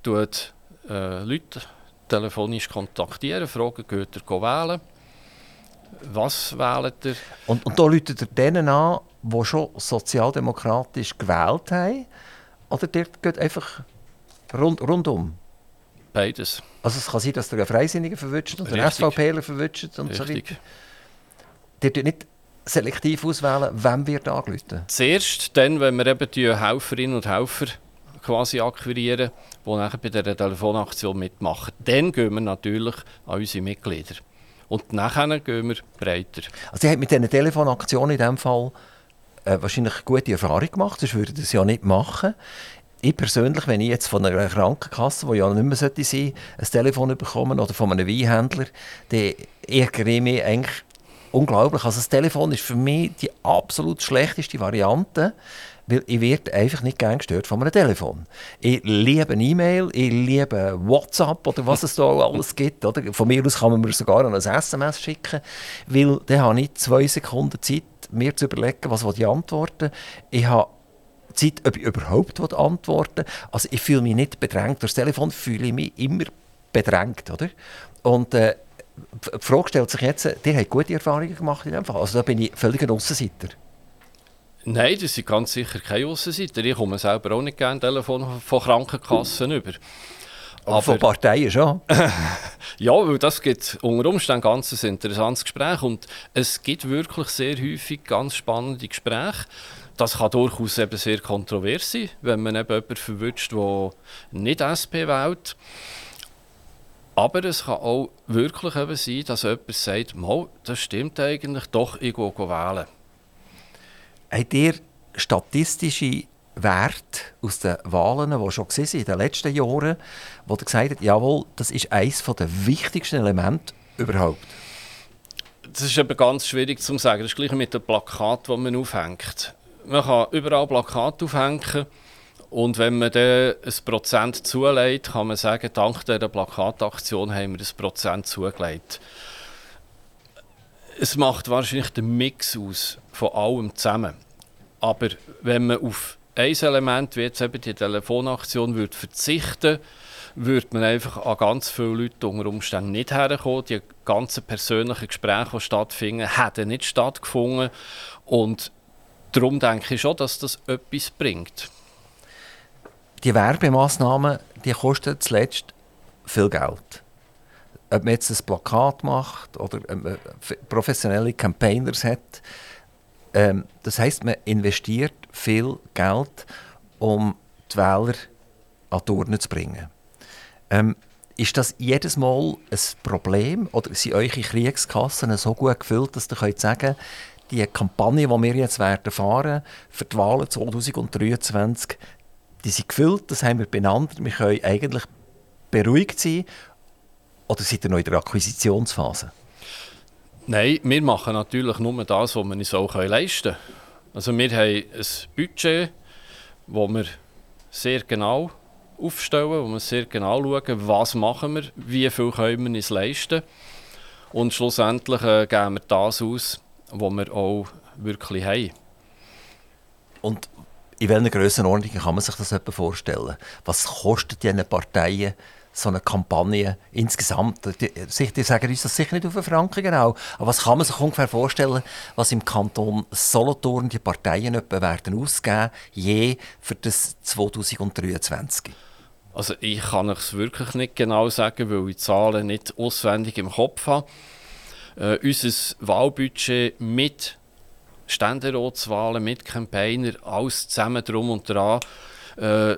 tut, äh, Leute telefonisch kontaktieren, fragen, geht ihr wählen? Was wählt ihr? Und, und da läutet ihr denen an, die schon sozialdemokratisch gewählt haben? Oder dort geht einfach rund, rundum? Beides. Also es kann sein, dass ihr einen Freisinnigen verwünscht und einen SVPler verwünscht und Richtig. so weiter. Ihr nicht selektiv auswählen, wem wird angerufen? Zuerst dann, wenn wir eben die Helferinnen und Helfer quasi akquirieren, die nachher bei dieser Telefonaktion mitmachen. Dann gehen wir natürlich an unsere Mitglieder. Und nachher gehen wir breiter. Also Sie haben mit dieser Telefonaktion in diesem Fall äh, wahrscheinlich gute Erfahrung gemacht, sonst würde das ja nicht machen. Ich persönlich, wenn ich jetzt von einer Krankenkasse, die ja nicht mehr sein sollte, ein Telefon bekomme oder von einem Weinhändler, dann ärgere ich mich eigentlich unglaublich. Also das Telefon ist für mich die absolut schlechteste Variante, weil ich werde einfach nicht gern gestört von einem Telefon. Ich liebe E-Mail, ich liebe WhatsApp oder was es da alles gibt. Oder? Von mir aus kann man mir sogar ein SMS schicken, weil dann habe ich zwei Sekunden Zeit, mir zu überlegen, was ich antworten Ich habe Zeit, ob ich überhaupt antworten Also ich fühle mich nicht bedrängt. Durch das Telefon fühle ich mich immer bedrängt. Oder? Und äh, die Frage stellt sich jetzt, ihr habt gute Erfahrungen gemacht in dem Fall. Also da bin ich völlig ein Aussenseiter. Nein, das sind ganz sicher keine Aussenseiter. Ich komme selber auch nicht gerne Telefon von Krankenkassen über. Aber von Parteien schon? ja, weil das gibt unter Umständen ganz ein interessantes Gespräch und es gibt wirklich sehr häufig ganz spannende Gespräche. Das kann durchaus eben sehr kontrovers sein, wenn man eben jemanden verwünscht, der nicht SP wählt. Aber es kann auch wirklich eben sein, dass jemand sagt, das stimmt eigentlich, doch, ich gehe wählen habt ihr statistische Werte aus den Wahlen, die schon in den letzten Jahren, wo ihr gesagt habt, jawohl, das ist eines der wichtigsten Elemente überhaupt? Das ist eben ganz schwierig zu sagen. Das ist gleich mit dem Plakat, das man aufhängt. Man kann überall Plakate aufhängen und wenn man dann ein Prozent zulegt, kann man sagen, dank dieser Plakataktion haben wir ein Prozent zugelegt es macht wahrscheinlich den Mix aus von allem zusammen. Aber wenn man auf ein Element, wie jetzt eben die Telefonaktion, würde verzichten würde man einfach an ganz viele Leute unter Umständen nicht herkommen. Die ganzen persönlichen Gespräche, die stattfinden, hätten nicht stattgefunden. Und darum denke ich schon, dass das etwas bringt. Die Werbemaßnahmen die kosten zuletzt viel Geld ob man jetzt ein Plakat macht oder ähm, äh, professionelle Campaigners hat, Ähm, das heißt, man investiert viel Geld, um die Wähler an die Urne zu bringen. Ähm, ist das jedes Mal ein Problem oder sind eure Kriegskassen so gut gefüllt, dass ihr könnt sagen die Kampagne, die wir jetzt werden fahren für die Wahlen 2023, die sind gefüllt, das haben wir benannt. Wir können eigentlich beruhigt sein. Oder seid ihr noch in der Akquisitionsphase? Nein, wir machen natürlich nur das, was wir uns auch leisten können. Also wir haben ein Budget, das wir sehr genau aufstellen, wo wir sehr genau schauen, was machen wir, wie viel können wir uns leisten. Und schlussendlich äh, geben wir das aus, was wir auch wirklich haben. Und in welcher Grössenordnung kann man sich das etwa vorstellen? Was kostet diese Parteien so eine Kampagne insgesamt? Die, die sagen uns das sicher nicht auf einen Franken genau, aber was kann man sich ungefähr vorstellen, was im Kanton Solothurn die Parteien etwa werden ausgeben, je für das 2023? Also ich kann es wirklich nicht genau sagen, weil ich die Zahlen nicht auswendig im Kopf habe. Äh, unser Wahlbudget mit Ständeratswahlen, mit Campaigner, alles zusammen drum und dran, äh,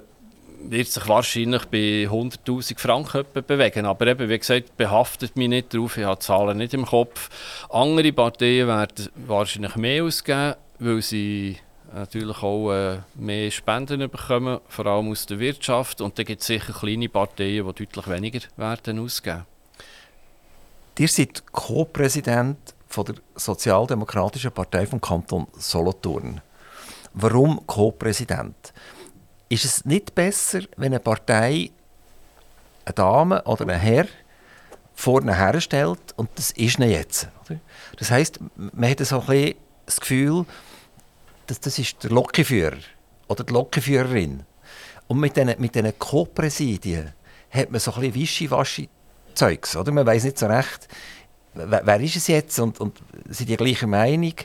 wird sich wahrscheinlich bei 100'000 Franken bewegen. Aber eben, wie gesagt, behaftet mich nicht darauf, ich habe Zahlen nicht im Kopf. Andere Parteien werden wahrscheinlich mehr ausgeben, weil sie natürlich auch äh, mehr Spenden bekommen, vor allem aus der Wirtschaft. Und dann gibt es sicher kleine Parteien, die deutlich weniger werden ausgeben. Ihr seid Co-Präsident der Sozialdemokratischen Partei vom Kanton Solothurn. Warum Co-Präsident? Ist es nicht besser, wenn eine Partei eine Dame oder ein Herr vorne herstellt und das ist nicht jetzt? Oder? Das heißt, man hat so ein bisschen das Gefühl, dass das ist der Lokführer oder die Lokführerin. Und mit diesen mit Co-Präsidien hat man so ein bisschen Wischi-Waschi-Zeugs. Man weiß nicht so recht, wer, wer, ist es jetzt und, und sind die gleicher Meinung.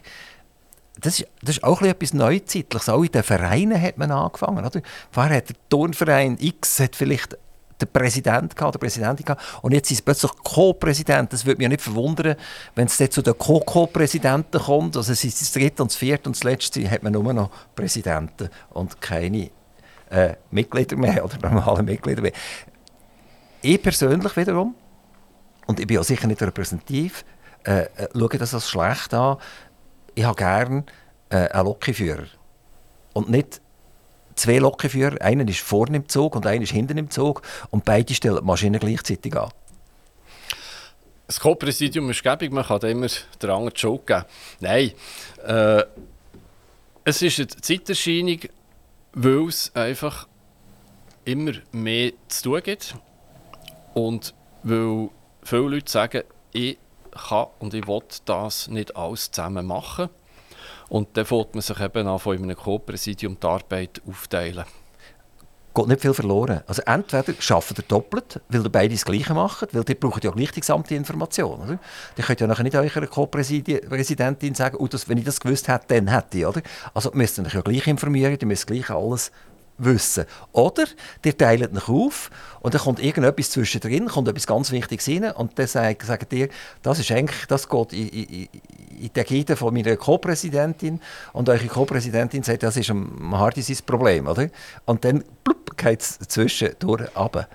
Das ist, das ist auch etwas Neuzeitliches. Auch in den Vereinen hat man angefangen. Oder? Vorher hat der Turnverein X hat vielleicht der Präsident gehabt, der Präsidentin gehabt. Und jetzt ist es plötzlich Co-Präsident. Das würde mich nicht verwundern, wenn es zu den Co-Co-Präsidenten kommt. Also es ist das dritte und das vierte und das letzte hat man nur noch Präsidenten und keine äh, Mitglieder mehr oder normale Mitglieder mehr. Ich persönlich wiederum, und ich bin auch sicher nicht repräsentativ, äh, äh, schaue das als schlecht an. Ich habe gerne äh, einen Lokführer. Und nicht zwei Lokführer. Einer ist vorne im Zug und einer ist hinten im Zug. Und beide stellen die Maschine gleichzeitig an. Das Co-Präsidium ist gäbig, man kann immer den anderen Joke geben. Nein, äh, es ist eine Zeiterscheinung, weil es einfach immer mehr zu tun gibt. Und weil viele Leute sagen, ich kann und ich will das nicht alles zusammen machen. Und dann fängt man sich eben an, von einem Co-Präsidium die Arbeit aufteilen. Geht nicht viel verloren. Also entweder arbeitet ihr doppelt, weil ihr beide das Gleiche macht, weil ihr braucht ja gleich die gesamte Information. Oder? Ihr könnt ja nachher nicht eurer Co-Präsidentin sagen, oh, das, wenn ich das gewusst hätte, dann hätte ich. Oder? Also müsst ihr euch ja gleich informieren, ihr müsst gleich alles wissen. Oder ihr teilt euch auf und dann kommt irgendetwas zwischendrin, kommt etwas ganz Wichtiges rein und dann sagt, sagt ihr, das ist eigentlich, das geht in, in, in die Ägide von meiner Co-Präsidentin und eure Co-Präsidentin sagt, das ist ein Hardy sein Problem, oder? Und dann geht es zwischendurch runter.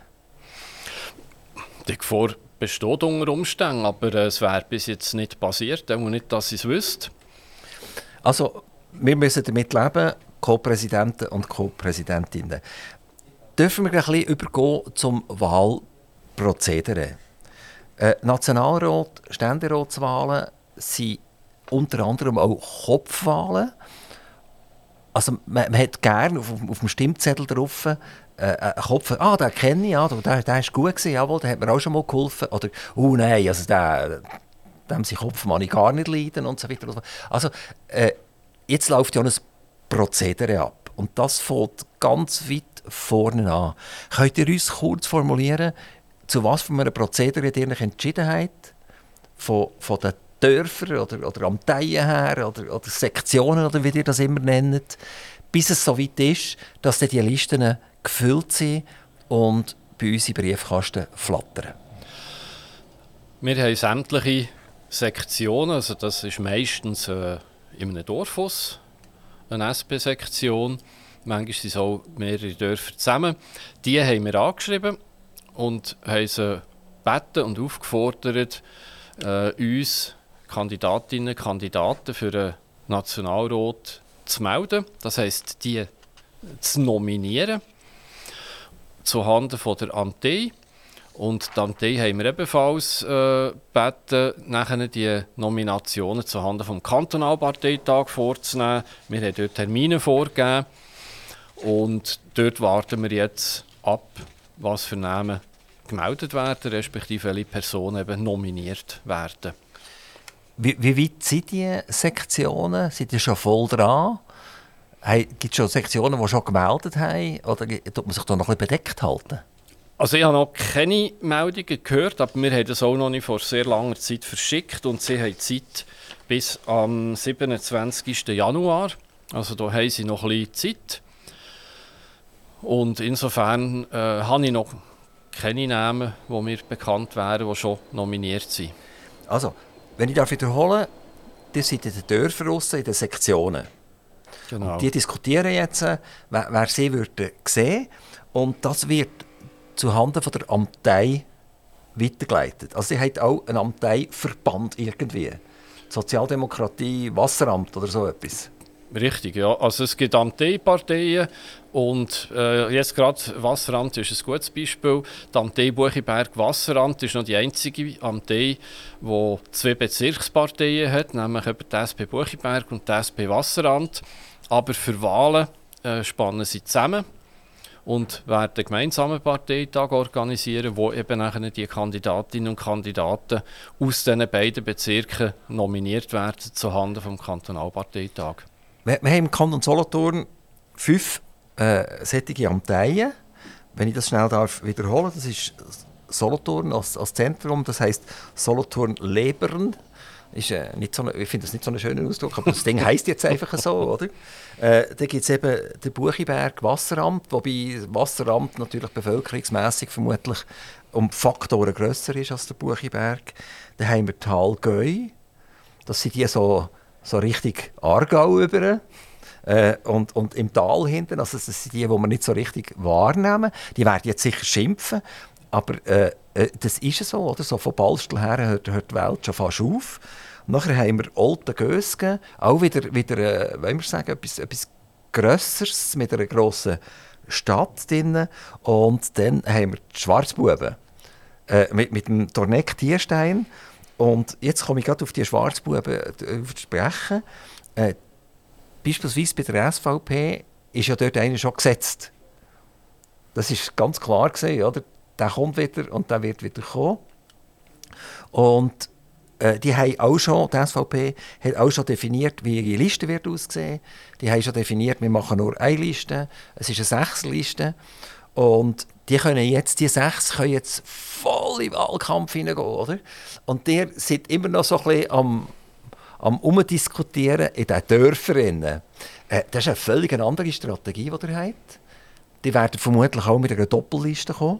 Die Gefahr besteht unter Umständen, aber äh, es wäre bis jetzt nicht passiert, auch nicht, dass ich es wüsste. Also, wir müssen damit leben, Co-Präsidenten und Co-Präsidentinnen. Dürfen wir ein bisschen übergehen zum Wahlprozedere? Äh, Nationalrat, Ständeratswahlen sind unter anderem auch Kopfwahlen. Also man, man hat gerne auf, auf, dem Stimmzettel drauf äh, einen Kopf, ah, den kenne ich, ja, der, der ist gut gewesen, jawohl, der hat mir auch schon mal geholfen. Oder, oh nein, also der, dem sein Kopf kann ich gar nicht leiden und so weiter. Also äh, jetzt läuft ja ein Prozedere ab. Und das fängt ganz weit vorne an. Könnt ihr uns kurz formulieren, zu was für einem Prozedere ihr euch entschieden habt? Von, von den Dörfern oder, oder am Teien her oder, oder Sektionen oder wie ihr das immer nennt, bis es so weit ist, dass die Listen gefüllt sind und bei uns im Briefkasten flattern. Wir haben sämtliche Sektionen, also das ist meistens äh, in einem Dorfhaus eine SP-Sektion. Manchmal sind es auch mehrere Dörfer zusammen. Die haben wir angeschrieben und haben sie gebeten und aufgefordert, äh, uns Kandidatinnen und Kandidaten für den Nationalrat zu melden. Das heisst, die zu nominieren zuhanden von der Antei. Und Antei haben wir ebenfalls äh, gebeten, nachher die Nominationen zuhanden vom Kantonalparteitag vorzunehmen. Wir haben dort Termine vorgegeben und dort warten wir jetzt ab, was für Namen gemeldet werden, respektive welche Personen eben nominiert werden. Wie, wie weit sind die Sektionen? Sind die schon voll dran? Gibt es schon Sektionen, die schon gemeldet haben? Oder tut man sich da noch ein bisschen bedeckt halten? Also ich habe noch keine Meldungen gehört, aber wir haben das auch noch nicht vor sehr langer Zeit verschickt und sie haben Zeit bis am 27. Januar. Also da haben sie noch ein bisschen Zeit. Und insofern äh, habe ich noch keine Namen, die mir bekannt wären, die schon nominiert sind. Also, wenn ich darf wiederholen die sind in den Dörfern in den Sektionen. Genau. Und die diskutieren jetzt, äh, wer, wer sie würde sehen und das wird zuhanden von der Amtei weitergeleitet. Also sie hat auch einen Amteiverband irgendwie. Sozialdemokratie, Wasseramt oder so etwas. Richtig, ja. Also es gibt Amtei-Parteien und äh, jetzt gerade Wasseramt ist ein gutes Beispiel. Die Amtei Buchiberg Wasseramt ist noch die einzige Amtei, die zwei Bezirksparteien hat, nämlich eben die SP Buchiberg und die SP Wasseramt. Aber für Wahlen äh, spannen sie zusammen und werden einen gemeinsamen Parteitag organisieren, wo eben nachher die Kandidatinnen und Kandidaten aus diesen beiden Bezirken nominiert werden zuhanden vom Kantonalparteitag. Wir, wir haben im Kanton Solothurn fünf äh, solche Amteien. Wenn ich das schnell darf wiederholen, das ist Solothurn als, als Zentrum, das heißt Solothurn Lebern. Ist, äh, nicht so eine, ich finde das nicht so einen schönen Ausdruck, aber das Ding heißt jetzt einfach so, oder? Äh, da gibt es eben den Buchiberg Wasseramt, wobei Wasseramt natürlich bevölkerungsmässig vermutlich um Faktoren grösser ist als der Buchiberg. Dann haben wir Tal Göi, das sind die so, so richtig Aargau über. Äh, und, und im Tal hinten, also das sind die, die wir nicht so richtig wahrnehmen. Die werden jetzt sicher schimpfen, aber äh das ist so, oder? So von Ballstel her hört, hört die Welt schon fast auf. Und nachher haben wir Olten Gösgen, auch wieder, wieder äh, wir sagen, etwas, etwas Grösseres mit einer grossen Stadt drin. Und dann haben wir die Schwarzbuben äh, mit, mit dem Torneck Tierstein. Und jetzt komme ich gerade auf die Schwarzbuben äh, zu sprechen. Äh, beispielsweise bei der SVP ist ja dort einer schon gesetzt. Das ist ganz klar gesehen, oder? Der kommt wieder und der wird wieder kommen. Und äh, die haben auch schon, die SVP hat auch schon definiert, wie ihre Liste wird aussehen. Die haben schon definiert, wir machen nur eine Liste. Es ist eine Sechsliste. Und die können jetzt, die sechs können jetzt voll den Wahlkampf hineingehen, oder? Und der sind immer noch so ein bisschen am am Umdiskutieren in den Dörfern. Äh, das ist eine völlig andere Strategie, die ihr habt. Die werden vermutlich auch mit einer Doppelliste kommen.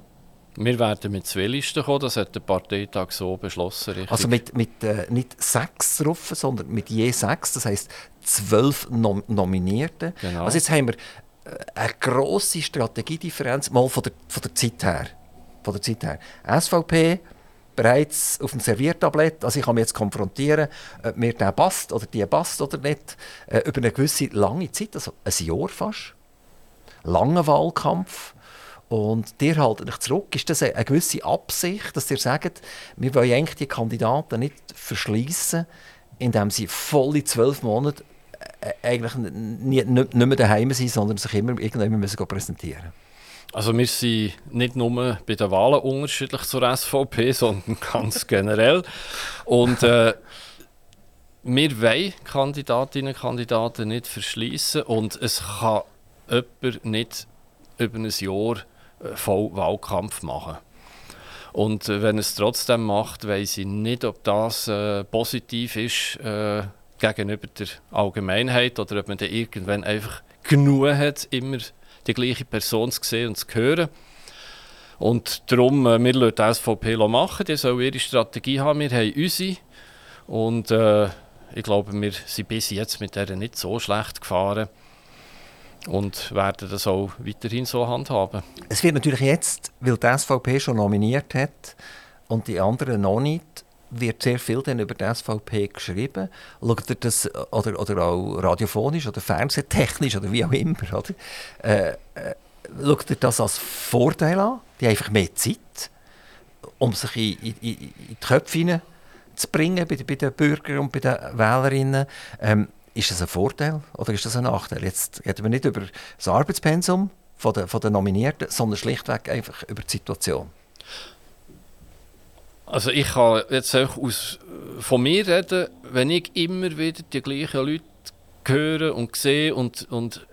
Wir werden mit zwei Listen kommen, das hat der Parteitag so beschlossen. Richtig? Also mit, mit äh, nicht sechs drauf, sondern mit je sechs, das heisst zwölf Nom Nominierten. Genau. Also jetzt haben wir äh, eine grosse Strategiedifferenz, mal von der, von der Zeit her. Von der Zeit her. SVP bereits auf dem Serviertablett. Also ich kann mich jetzt konfrontieren, ob mir der passt oder die passt oder nicht, äh, über eine gewisse lange Zeit, also ein Jahr fast. Langer Wahlkampf. Und dir haltet euch zurück. Ist das eine gewisse Absicht, dass ihr sagt, wir wollen eigentlich die Kandidaten nicht verschließen, indem sie volle zwölf Monate äh, eigentlich nicht, nicht mehr daheim sind, sondern sich immer irgendwann präsentieren müssen? Also wir sind nicht nur bei den Wahlen unterschiedlich zur SVP, sondern ganz generell. Und äh, wir wollen Kandidatinnen und Kandidaten nicht verschließen und es kann jemand nicht über ein Jahr äh, voll Wahlkampf machen. Und äh, wenn es trotzdem macht, weiß ich nicht, ob das äh, positiv ist äh, gegenüber der Allgemeinheit oder ob man dann irgendwann einfach genug hat, immer die gleiche Person zu sehen und zu hören. Und darum, äh, wir lassen die SVP machen, die soll ihre Strategie haben, wir haben unsere. Und äh, ich glaube, wir sind bis jetzt mit der nicht so schlecht gefahren und werden das auch weiterhin so handhaben. Es wird natürlich jetzt, weil die SVP schon nominiert hat und die anderen noch nicht, wird sehr viel dann über die SVP geschrieben. Schaut ihr das, oder, oder auch radiophonisch oder fernsehtechnisch oder wie auch immer, oder? Äh, äh, schaut ihr das als Vorteil an? Die haben einfach mehr Zeit, um sich in, in, in die Köpfe zu bringen bei, bei, den Bürgern und bei den Wählerinnen. Ähm, ist das ein Vorteil oder ist das ein Nachteil? Jetzt reden wir nicht über das Arbeitspensum von der, von der Nominierten, sondern schlichtweg einfach über die Situation. Also ich kann jetzt auch aus, von mir reden, wenn ich immer wieder die gleichen Leute höre und sehe und, und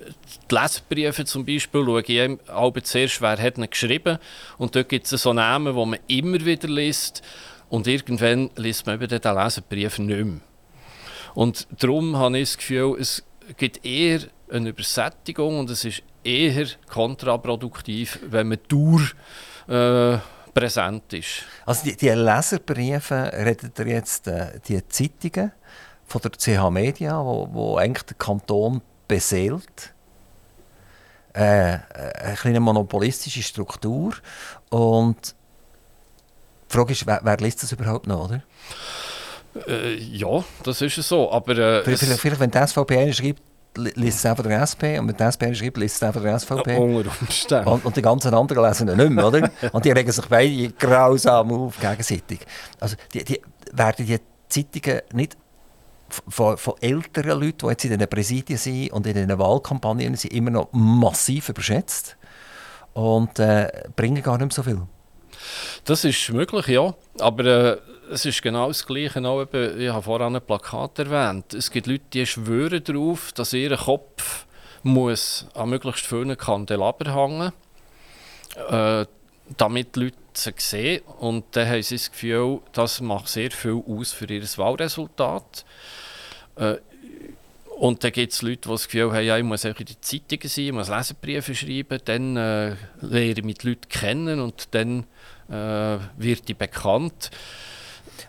die Leserbriefe zum Beispiel schaue ich aber zuerst, wer hat ihn geschrieben und dort gibt es so Namen, die man immer wieder liest und irgendwann liest man eben den Leserbrief nicht mehr. Und darum habe ich das Gefühl, es gibt eher eine Übersättigung und es ist eher kontraproduktiv, wenn man durch äh, präsent ist. Also die, die Leserbriefe, redet ihr jetzt äh, die Zeitungen von der CH Media, wo, wo eigentlich der Kanton beseelt? Äh, eine kleine monopolistische Struktur und die Frage ist, wer, wer liest das überhaupt noch, oder? Äh, ja, das ist so, aber... Äh, vielleicht, vielleicht, wenn die SVP schreibt, liest es einfach der SP und wenn der SP schreibt, liest es einfach der SVP. Unter Und, und die ganzen anderen lesen ihn nicht mehr, oder? Und die regen sich beide grausam auf gegenseitig. Also die, die, werden die Zeitungen nicht von, von älteren Leuten, die jetzt in den Präsidien sind und in den Wahlkampagnen sind, immer noch massiv überschätzt und äh, bringen gar nicht mehr so viel. Das ist möglich, ja. Aber äh, es ist genau das Gleiche. Auch eben, ich habe vorhin ein Plakat erwähnt. Es gibt Leute, die schwören darauf, dass ihr Kopf muss an möglichst vielen Kandelaber hängen äh, damit die Leute sie sehen. Und dann haben sie das Gefühl, das macht sehr viel aus für ihr Wahlresultat. Äh, und dann gibt es Leute, die das Gefühl haben, ja, ich muss in die Zeitungen sein, ich muss Leserbriefe schreiben, dann äh, lerne ich mit Leuten kennen und dann äh, wird die bekannt.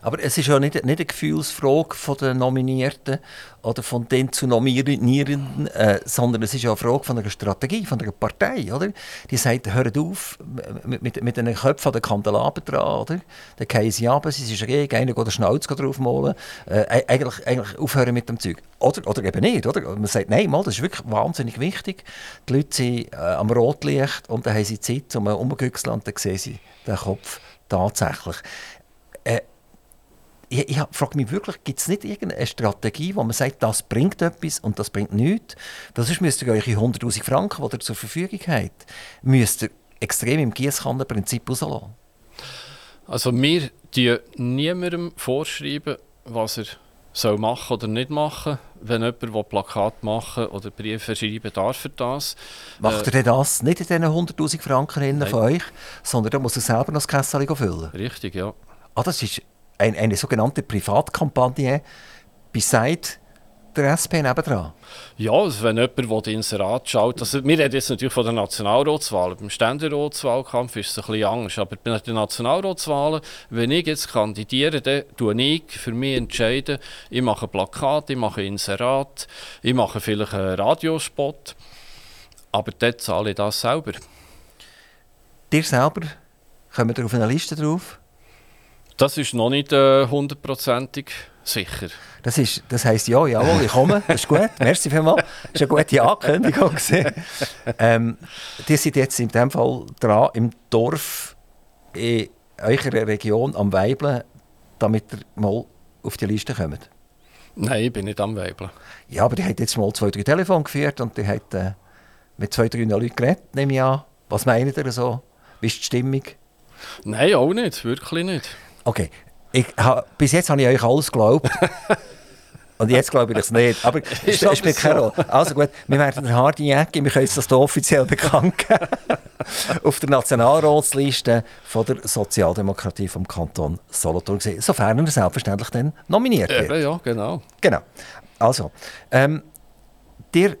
Aber es ist ja nicht, nicht eine Gefühlsfrage von den Nominierten oder von den zu Nominierenden, äh, sondern es ist ja eine Frage von einer Strategie, von einer Partei. Oder? Die sagt, hört auf mit, mit, mit den Köpfen der Kandelaber dran. Oder? Dann gehen sie ab, sie sind gegen, einer geht den Schnauz draufmalen. Äh, eigentlich, eigentlich aufhören mit dem Zeug. Oder, oder eben nicht. Oder? Man sagt, nein, mal, das ist wirklich wahnsinnig wichtig. Die Leute sind äh, am Rotlicht und dann haben sie Zeit, um umzugüchseln und dann sehen sie den Kopf tatsächlich. Ich, ich frage mich wirklich, gibt es nicht irgendeine Strategie, wo man sagt, das bringt etwas und das bringt nichts? Weil sonst müsst ihr eure 100'000 Franken, die ihr zur Verfügung habt, müsst ihr extrem im Gießkannenprinzip rauslassen. Also wir schreiben niemandem vorschreiben, was er soll machen oder nicht machen. Wenn jemand will Plakat machen oder Briefe schreiben darf er das. Macht äh, er das nicht in diesen 100'000 Franken von euch, sondern er muss er selber noch das Kessel füllen? Richtig, ja. Ah, das ist ein, eine sogenannte Privatkampagne beseit der SP nebendran? Ja, also wenn jemand das Inserat schaut, also wir reden jetzt natürlich von der Nationalratswahl, beim Ständeratswahlkampf ist es ein bisschen anders, aber bei den Nationalratswahlen, wenn ich jetzt kandidiere, dann tue ich für mich entscheiden, ich mache ein Plakat, ich mache Inserat, ich mache vielleicht einen Radiospot, aber dort zahle ich das selber. Dir selber, kommen wir auf eine Liste drauf? Das ist noch nicht äh, hundertprozentig äh, sicher. Das, ist, das heisst, ja, jawohl, ich komme, das ist gut, merci vielmals. Das ist eine gute Ankündigung. ähm, die sind jetzt in dem Fall dran, im Dorf in eurer Region am Weibeln, damit ihr mal auf die Liste kommt. Nein, ich bin nicht am Weibeln. Ja, aber die hat jetzt mal zwei, drei Telefone geführt und die hat äh, mit zwei, drei Leuten geredet, nehme ich an. Was meint ihr so? Wie ist die Stimmung? Nein, auch nicht, wirklich nicht. Okay, ich, ha, bis jetzt habe ich euch alles geglaubt. Und jetzt glaube ich es nicht. Aber es spielt keine Rolle. Also gut, wir werden der Hardy Jäcki, wir können das hier offiziell bekannt geben, auf der Nationalratsliste von der Sozialdemokratie vom Kanton Solothurn sehen. Sofern er selbstverständlich dann nominiert wird. Eben, ja, genau. Genau. Also, ähm, dir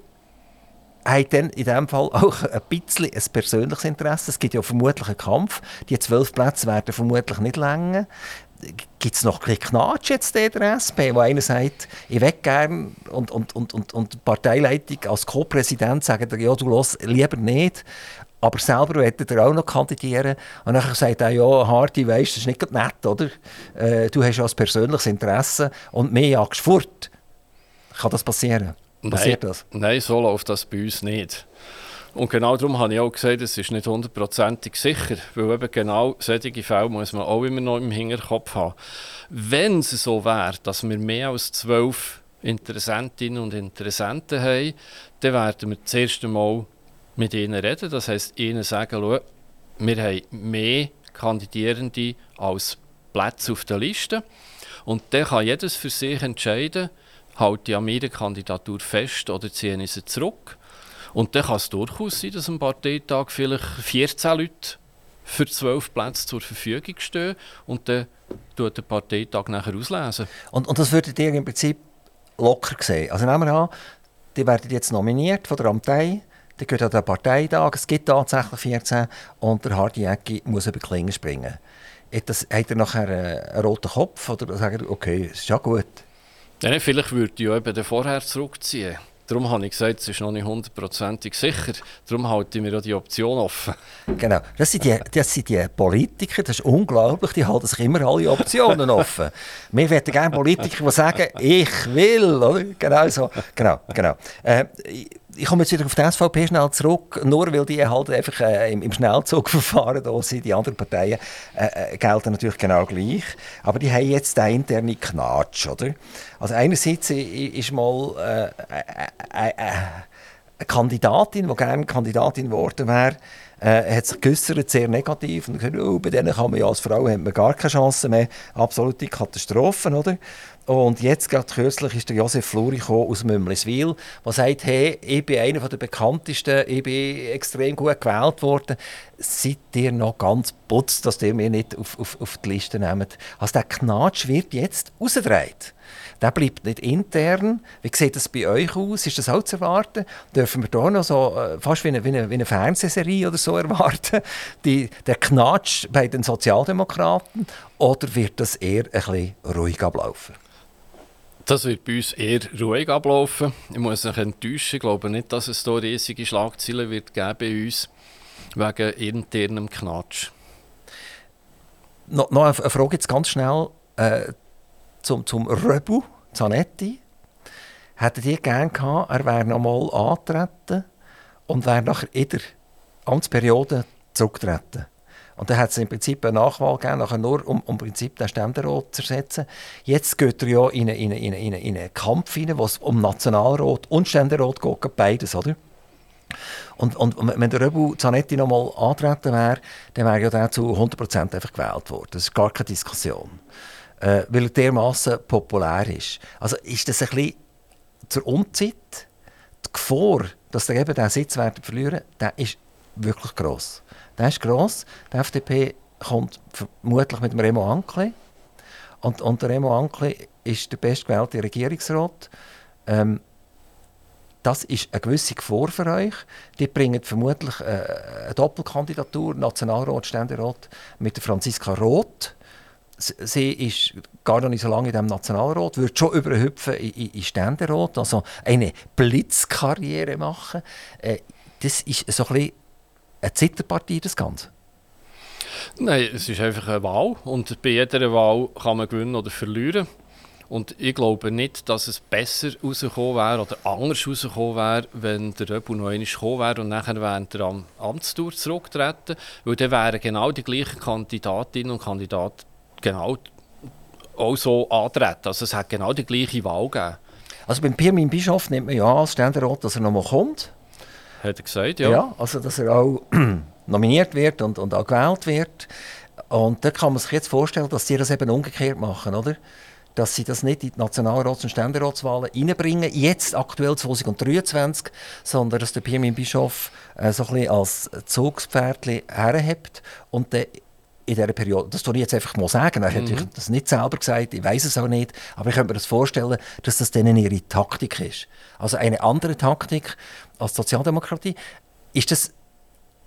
hat dann in diesem Fall auch ein bisschen ein persönliches Interesse. Es gibt ja vermutlich einen Kampf. Die zwölf Plätze werden vermutlich nicht länger. gibt es noch ein Knatsch jetzt in der SP, wo einer sagt, ich will gerne und, und, und, und, und die Parteileitung als Co-Präsident sagt, ja, du los lieber nicht. Aber selber wollte er auch noch kandidieren. Und dann sagt er, ja, Hardy, weißt das ist nicht nett, oder? Äh, du hast ja ein persönliches Interesse und mehr jagst fort. Kann das passieren? Passiert nein, das? Nein, so läuft das bei uns nicht. Und genau darum habe ich auch gesagt, es ist nicht hundertprozentig sicher, weil eben genau solche Fälle muss man auch immer noch im Hinterkopf haben. Wenn es so wäre, dass wir mehr als zwölf Interessentinnen und Interessenten haben, dann werden wir das erste Mal mit ihnen reden. Das heisst, ihnen sagen, schau, wir haben mehr Kandidierende als Plätze auf der Liste. Und dann kann jedes für sich entscheiden, halte ich an meiner Kandidatur fest oder ziehe ich sie zurück. Und dann kann es durchaus sein, dass am Parteitag vielleicht 14 Leute für 12 Plätze zur Verfügung stehen und dann tut der Parteitag nachher auslesen. Und, und das würdet ihr im Prinzip locker sehen? Also nehmen wir an, die werden jetzt nominiert von der Amtei, die gehen an den Parteitag, es gibt tatsächlich 14 und der Hardy Ecki muss über Klingen springen. Hat, das, hat er nachher einen roten Kopf oder sagt er, okay, ist ja gut? Ja, vielleicht würde ich ja eben vorher zurückziehen. Darum habe ich gesagt, es ist noch nicht hundertprozentig sicher. Darum halte ich mir auch die Option offen. Genau. Das sind, die, das sind die Politiker, das ist unglaublich, die halten sich immer alle Optionen offen. Wir werden gerne Politiker, die sagen, ich will. Genau so. Genau, genau. Äh, ich komme jetzt wieder auf die SVP schnell zurück, nur weil die halt einfach äh, im, im Schnellzugverfahren da sind. Die anderen Parteien äh, äh, gelten natürlich genau gleich. Aber die haben jetzt den internen Knatsch, oder? Also einerseits ist mal äh, äh, äh, eine Kandidatin, die gerne Kandidatin geworden wäre, äh, hat sich geäussert, sehr negativ und gesagt, oh, bei denen kann man ja als Frau hat man gar keine Chance mehr. Absolute Katastrophen, oder? Und jetzt gerade kürzlich ist der Josef Fluri aus Mümmliswil, der sagt, hey, ich bin einer der bekanntesten, ich bin extrem gut gewählt worden. Seid ihr noch ganz putzt, dass ihr mich nicht auf, auf, auf die Liste nehmt? Also der Knatsch wird jetzt rausgedreht. Der bleibt nicht intern. Wie sieht das bei euch aus? Ist das auch zu erwarten? Dürfen wir da noch so äh, fast wie eine, wie eine, wie eine Fernsehserie oder so erwarten? Die, der Knatsch bei den Sozialdemokraten? Oder wird das eher ein bisschen ruhig ablaufen? Das wird bei uns eher ruhig ablaufen. Ich muss mich enttäuschen. Ich glaube nicht, dass es hier riesige Schlagzeilen wird geben bei uns wegen internem Knatsch. No, noch eine Frage jetzt ganz schnell äh, zum, zum Röbu Zanetti. Hättet ihr gerne gehabt, er wäre noch mal antreten und wäre nachher in der Amtsperiode zurücktreten? Und dann hat es im Prinzip eine Nachwahl gegeben, nachher nur um, um Prinzip den Ständerat zu ersetzen. Jetzt geht er ja in einen, in in in einen Kampf hinein, wo es um Nationalrat und Ständerat geht, beides, oder? Und, und wenn der Röbu Zanetti noch mal antreten wäre, dann wäre ja der zu 100% einfach gewählt worden. Das ist gar keine Diskussion. Äh, weil er dermaßen populär ist. Also ist das ein bisschen zur Unzeit? Die Gefahr, dass er eben diesen Sitz verlieren, der ist wirklich gross. Der ist gross. Die FDP kommt vermutlich mit dem Remo Ankle. Und, und der Remo Ankle ist der bestgewählte Regierungsrat. Ähm, das ist eine gewisse Gefahr für euch. Die bringen vermutlich äh, eine Doppelkandidatur, Nationalrat, Ständerat, mit der Franziska Roth. Sie ist gar noch nicht so lange in diesem Nationalrat, wird schon überhüpfen in, in, Ständerat, also eine Blitzkarriere machen. Äh, das ist so ein bisschen eine Zitterpartie, das Ganze? Nein, es ist einfach eine Wahl und bei jeder Wahl kann man gewinnen oder verlieren. Und ich glaube nicht, dass es besser rausgekommen wäre oder anders rausgekommen wäre, wenn der Röbel noch einmal gekommen wäre und nachher während der Am Amtstour zurücktreten. Weil dann wären genau die gleichen Kandidatinnen und Kandidaten genau auch so antreten. Also es hat genau die gleiche Wahl gegeben. Also beim Pirmin Bischof nimmt man ja als Ständerat, dass er noch mal kommt. Hat er gesagt, ja. Ja, also dass er auch nominiert wird und, und auch gewählt wird. Und da kann man sich jetzt vorstellen, dass sie das eben umgekehrt machen, oder? Dass sie das nicht in die Nationalrats- und Ständeratswahlen reinbringen, jetzt aktuell 2023, sondern dass der Pirmin Bischof äh, so ein bisschen als Zugspferdchen herhebt und dann in dieser Periode, das tue ich jetzt einfach mal sagen, er mhm. hat das nicht selber gesagt, ich weiß es auch nicht, aber ich könnte mir das vorstellen, dass das denen ihre Taktik ist. Also eine andere Taktik als Sozialdemokratie. Ist das,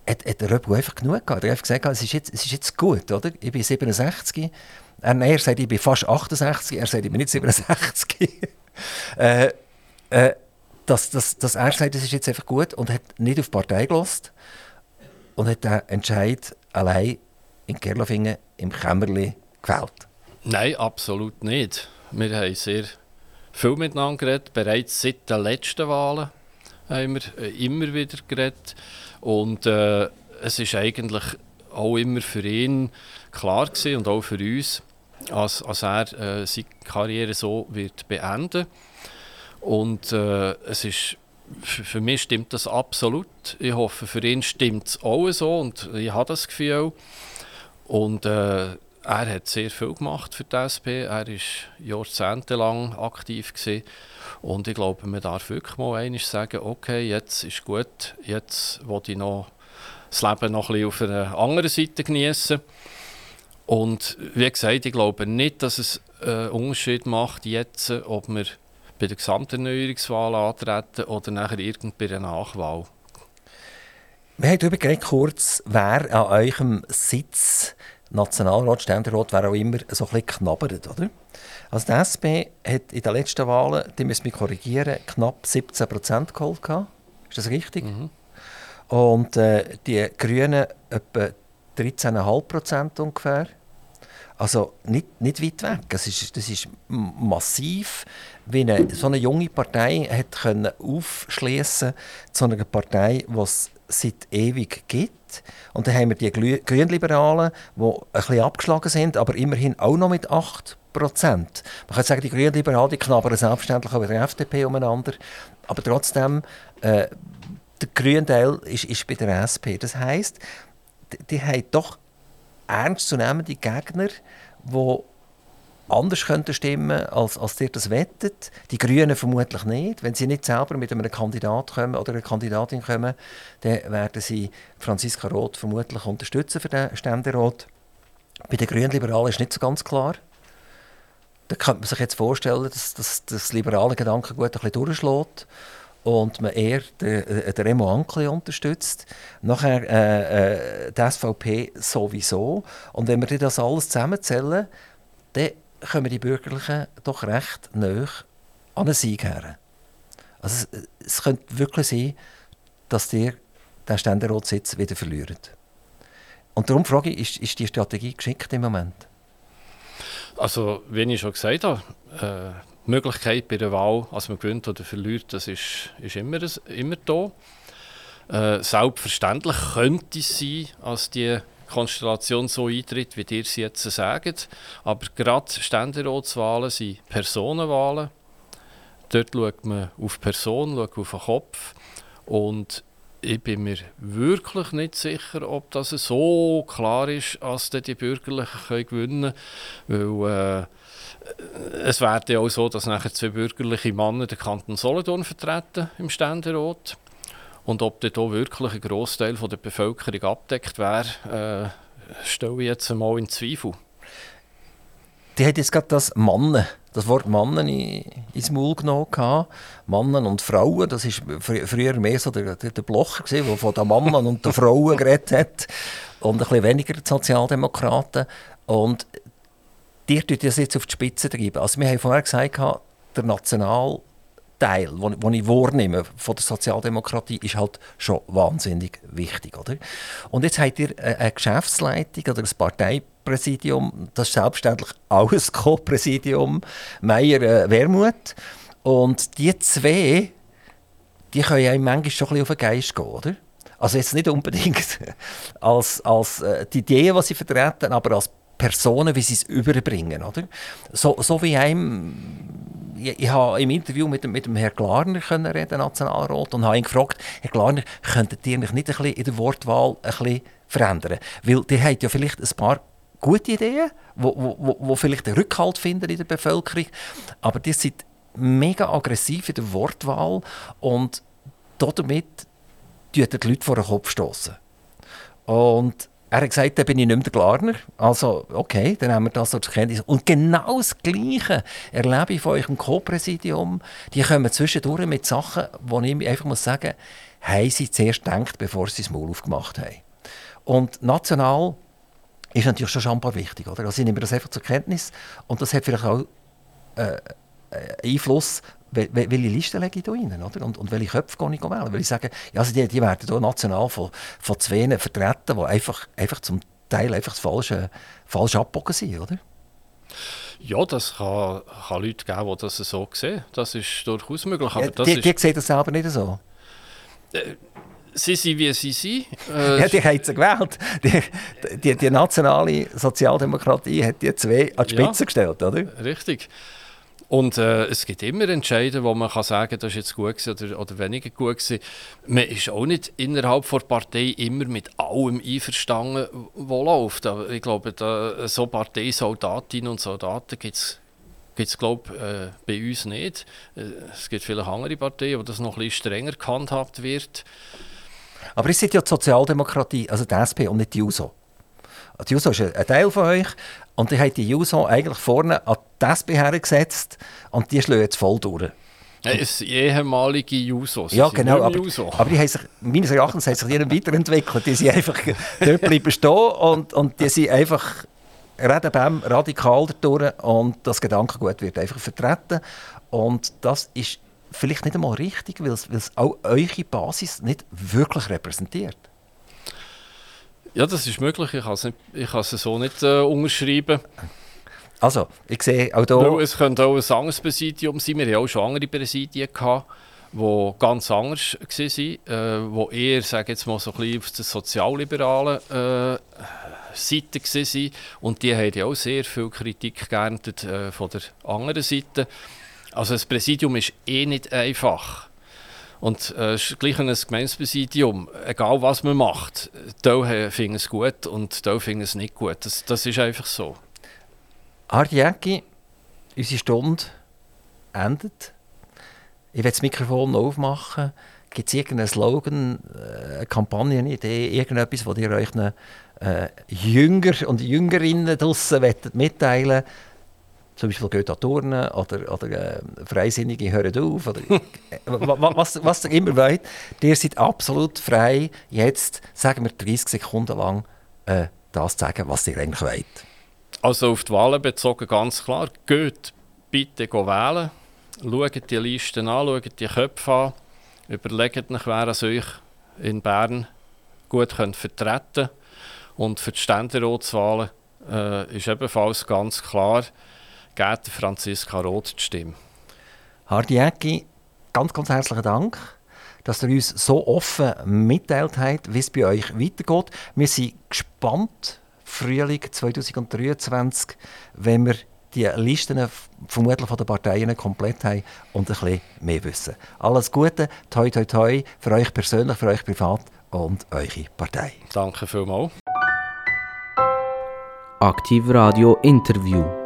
hat, hat der Röbel einfach genug gehabt. Er hat gesagt, es ist, jetzt, es ist jetzt gut, oder? Ich bin 67. Er, er sagt, ich bin fast 68. Er sagt, ich bin nicht 67. äh, äh, dass, dass, dass er sagt, es ist jetzt einfach gut und hat nicht auf die Partei gelost und hat den Entscheid allein in Gerlafingen im Kämmerli gefällt. Nein, absolut nicht. Wir haben sehr viel miteinander geredet, bereits seit den letzten Wahlen haben wir äh, immer wieder geredet. Und äh, es ist eigentlich auch immer für ihn klar gewesen und auch für uns, als, als er äh, seine Karriere so wird beenden Und äh, es ist, für mich stimmt das absolut. Ich hoffe, für ihn stimmt es auch so und ich habe das Gefühl. Und äh, er hat sehr viel gemacht für die SP. Er war jahrzehntelang aktiv. Gewesen. Und ich glaube, man darf wirklich mal einmal sagen, okay, jetzt ist gut, jetzt will ich noch das Leben noch ein bisschen auf einer anderen Seite genießen. Und wie gesagt, ich glaube nicht, dass es einen Unterschied macht, jetzt, ob wir bei der Gesamterneuerungswahl antreten oder nachher irgend bei Nachwahl. Wir haben darüber geredet, kurz, wer an eurem Sitz Nationalrat, Ständerat, wer auch immer, so ein bisschen knabbert, oder? Also die SP hat in den letzten Wahlen, die müssen mich korrigieren, knapp 17 Prozent geholt. Ist das richtig? Mhm. Und äh, die Grünen etwa 13,5 Prozent ungefähr. Also nicht, nicht weit weg. Das ist, das ist massiv, wie eine, so eine junge Partei hat können aufschließen zu einer Partei, die es seit ewig gibt. Und dann haben wir die Grünliberalen, die ein bisschen abgeschlagen sind, aber immerhin auch noch mit 8 Prozent. Man kann sagen, die Grünliberalen knabbern selbstverständlich auch mit der FDP umeinander. Aber trotzdem, äh, der grüne Teil ist, ist bei der SP. Das heisst, die, die haben doch ernstzunehmende Gegner, die anders könnten stimmen, als, als ihr das wettet. Die Grünen vermutlich nicht. Wenn sie nicht selber mit einem Kandidat kommen oder einer Kandidatin kommen, dann werden sie Franziska Roth vermutlich unterstützen für den Ständerat. Bei den Grünliberalen ist nicht so ganz klar. Da könnte man sich jetzt vorstellen, dass, dass das liberale Gedankengut ein bisschen und man eher den, äh, den Remo Ankli unterstützt. Nachher äh, äh, die SVP sowieso. Und wenn wir das alles zusammenzählen, dann kommen die Bürgerlichen doch recht nah an einen Sieg her. Also es, es könnte wirklich sein, dass ihr den Ständeratssitz wieder verliert. Und darum frage ich, ist, ist die Strategie geschickt im Moment? Also, wie ich schon gesagt habe, äh, die Möglichkeit bei der Wahl, als man gewinnt oder verliert, das ist, ist immer, immer da. Äh, selbstverständlich könnte es sein, als die Konstellation so eintritt, wie ihr sie jetzt sagt. Aber gerade Ständeratswahlen sind Personenwahlen. Dort schaut man auf Person, schaut auf den Kopf. Und ich bin mir wirklich nicht sicher, ob das so klar ist, dass die Bürgerlichen gewinnen können. Weil äh, es wäre ja auch so, dass nachher zwei bürgerliche Männer den Kanton Solothurn vertreten im Ständerat. Und ob dort wirklich ein Großteil der Bevölkerung abdeckt wäre, äh, stelle ich jetzt einmal in Zweifel. Die hat jetzt gerade das Mannen, das Wort Mannen ins Maul genommen. Mannen und Frauen, das war fr früher mehr so der, der, Blocher, der von den Mannen und den Frauen geredet hat. Und ein bisschen weniger die Sozialdemokraten. Und die tun das jetzt auf die Spitze. Also wir haben vorher gesagt, der National Teil, den ich wahrnehme von der Sozialdemokratie, ist halt schon wahnsinnig wichtig. Oder? Und jetzt habt ihr eine Geschäftsleitung oder ein Parteipräsidium, das ist selbstverständlich auch ein Co-Präsidium, Meier-Wermuth. Und die zwei, die können ja manchmal schon ein bisschen auf den Geist gehen, oder? Also jetzt nicht unbedingt als, als äh, die Ideen, die sie vertreten, aber als Personen, wie sie es überbringen, oder? So, so wie einem ich, ich habe im Interview mit mit dem Herrn Glarner können reden, Nationalrat, und habe ihn gefragt, Herr Glarner, könntet ihr mich nicht ein bisschen in der Wortwahl ein bisschen verändern? Weil ihr habt ja vielleicht ein paar gute Ideen, wo, wo, wo vielleicht einen Rückhalt finden in der Bevölkerung, aber die sind mega aggressiv in der Wortwahl und damit die Leute vor den Kopf stoßen. Und er hat gesagt, dann bin ich nicht mehr der Glarner. Also, okay, dann haben wir das zur Kenntnis. Und genau das Gleiche erlebe ich von eurem Co-Präsidium. Die kommen zwischendurch mit Sachen, wo ich einfach muss sagen haben sie zuerst gedacht, bevor sie das Maul aufgemacht haben. Und national ist natürlich schon scheinbar wichtig. Oder? Also ich nehme das einfach zur Kenntnis und das hat vielleicht auch äh Einfluss, welche Liste lege ich da rein, oder? Und, und welche Köpfe gehe ich wählen? Weil ich sage, ja, also die, die werden hier national von, von zwei vertreten, die einfach, einfach zum Teil einfach das falsche, falsch abbogen sind, oder? Ja, das kann, kann Leute geben, die das so sehen. Das ist durchaus möglich. Aber ja, das die, ist, die sehen das selber nicht so. Äh, sie sind, wie sie sind. Äh, ja, die haben sie gewählt. Die, die, die, nationale Sozialdemokratie hat die zwei an die Spitze ja, gestellt, oder? Richtig. Und äh, es gibt immer Entscheidungen, wo man kann sagen das ist jetzt gut oder, oder weniger gut gewesen. Man ist auch nicht innerhalb der Partei immer mit allem einverstanden, was läuft. Aber ich glaube, da, so Parteisoldatinnen und Soldaten gibt es gibt glaube äh, bei uns nicht. Äh, es gibt viele andere Parteien, wo das noch ein bisschen strenger gehandhabt wird. Aber es ist ja die Sozialdemokratie, also die SP und nicht die JUSO. Die JUSO ist ein Teil von euch und die haben die JUSO eigentlich vorne an die SP hergesetzt und die schlagen jetzt voll durch. Ja, es ehemalige Juso. Ja, genau. Aber, aber, die haben sich, meines Erachtens haben sich die weiterentwickelt. Die sind einfach dort bleiben stehen und, und die sind einfach reden beim radikal durch und das Gedankengut wird einfach vertreten. Und das ist vielleicht nicht einmal richtig, weil es auch eure Basis nicht wirklich repräsentiert. Ja, das ist möglich. Ich kann es, nicht, ich kann es so nicht äh, unterschreiben. Also, ich sehe auch hier... es könnte auch ein anderes Präsidium sein. Wir hatten auch schon andere Präsidien, gehabt, die ganz anders waren, äh, die eher, sage jetzt mal, so ein bisschen auf der sozialliberalen äh, Seite waren. Und die haben ja auch sehr viel Kritik geerntet äh, von der anderen Seite. Also das Präsidium ist eh nicht einfach. Und äh, es ist gleich ein Gemeindepräsidium, egal was man macht, da finden es gut und da finden es nicht gut. Das, das ist einfach so. Hardy Jäcki, unsere Stunde endet. Ich werde das Mikrofon aufmachen. Gibt es irgendeinen Slogan, äh, eine Kampagnenidee, irgendetwas, das ihr euch äh, Jünger und Jüngerinnen draussen mitteilen wollt? Zum Beispiel geht an Turnen oder, oder äh, Freisinnige hören auf oder was, was ihr immer wollt. Ihr seid absolut frei, jetzt, sagen wir 30 Sekunden lang, äh, das zu sagen, was ihr eigentlich wollt. Also auf die Wahlen bezogen ganz klar, geht bitte wählen, schaut die Listen an, schaut die Köpfe an, überlegt euch, wer es euch in Bern gut könnt vertreten Und für die Ständeratswahlen äh, ist ebenfalls ganz klar, geht Franziska Roth die Stimme. Hardy Jäcki, ganz, ganz herzlichen Dank, dass ihr uns so offen mitteilt habt, wie es bei euch weitergeht. Wir sind gespannt, Frühling 2023, wenn wir die Listen vermutlich von den Parteien komplett haben und ein bisschen mehr wissen. Alles Gute, toi toi toi, für euch persönlich, für euch privat und eure Partei. Danke vielmals. Aktiv Radio Interview.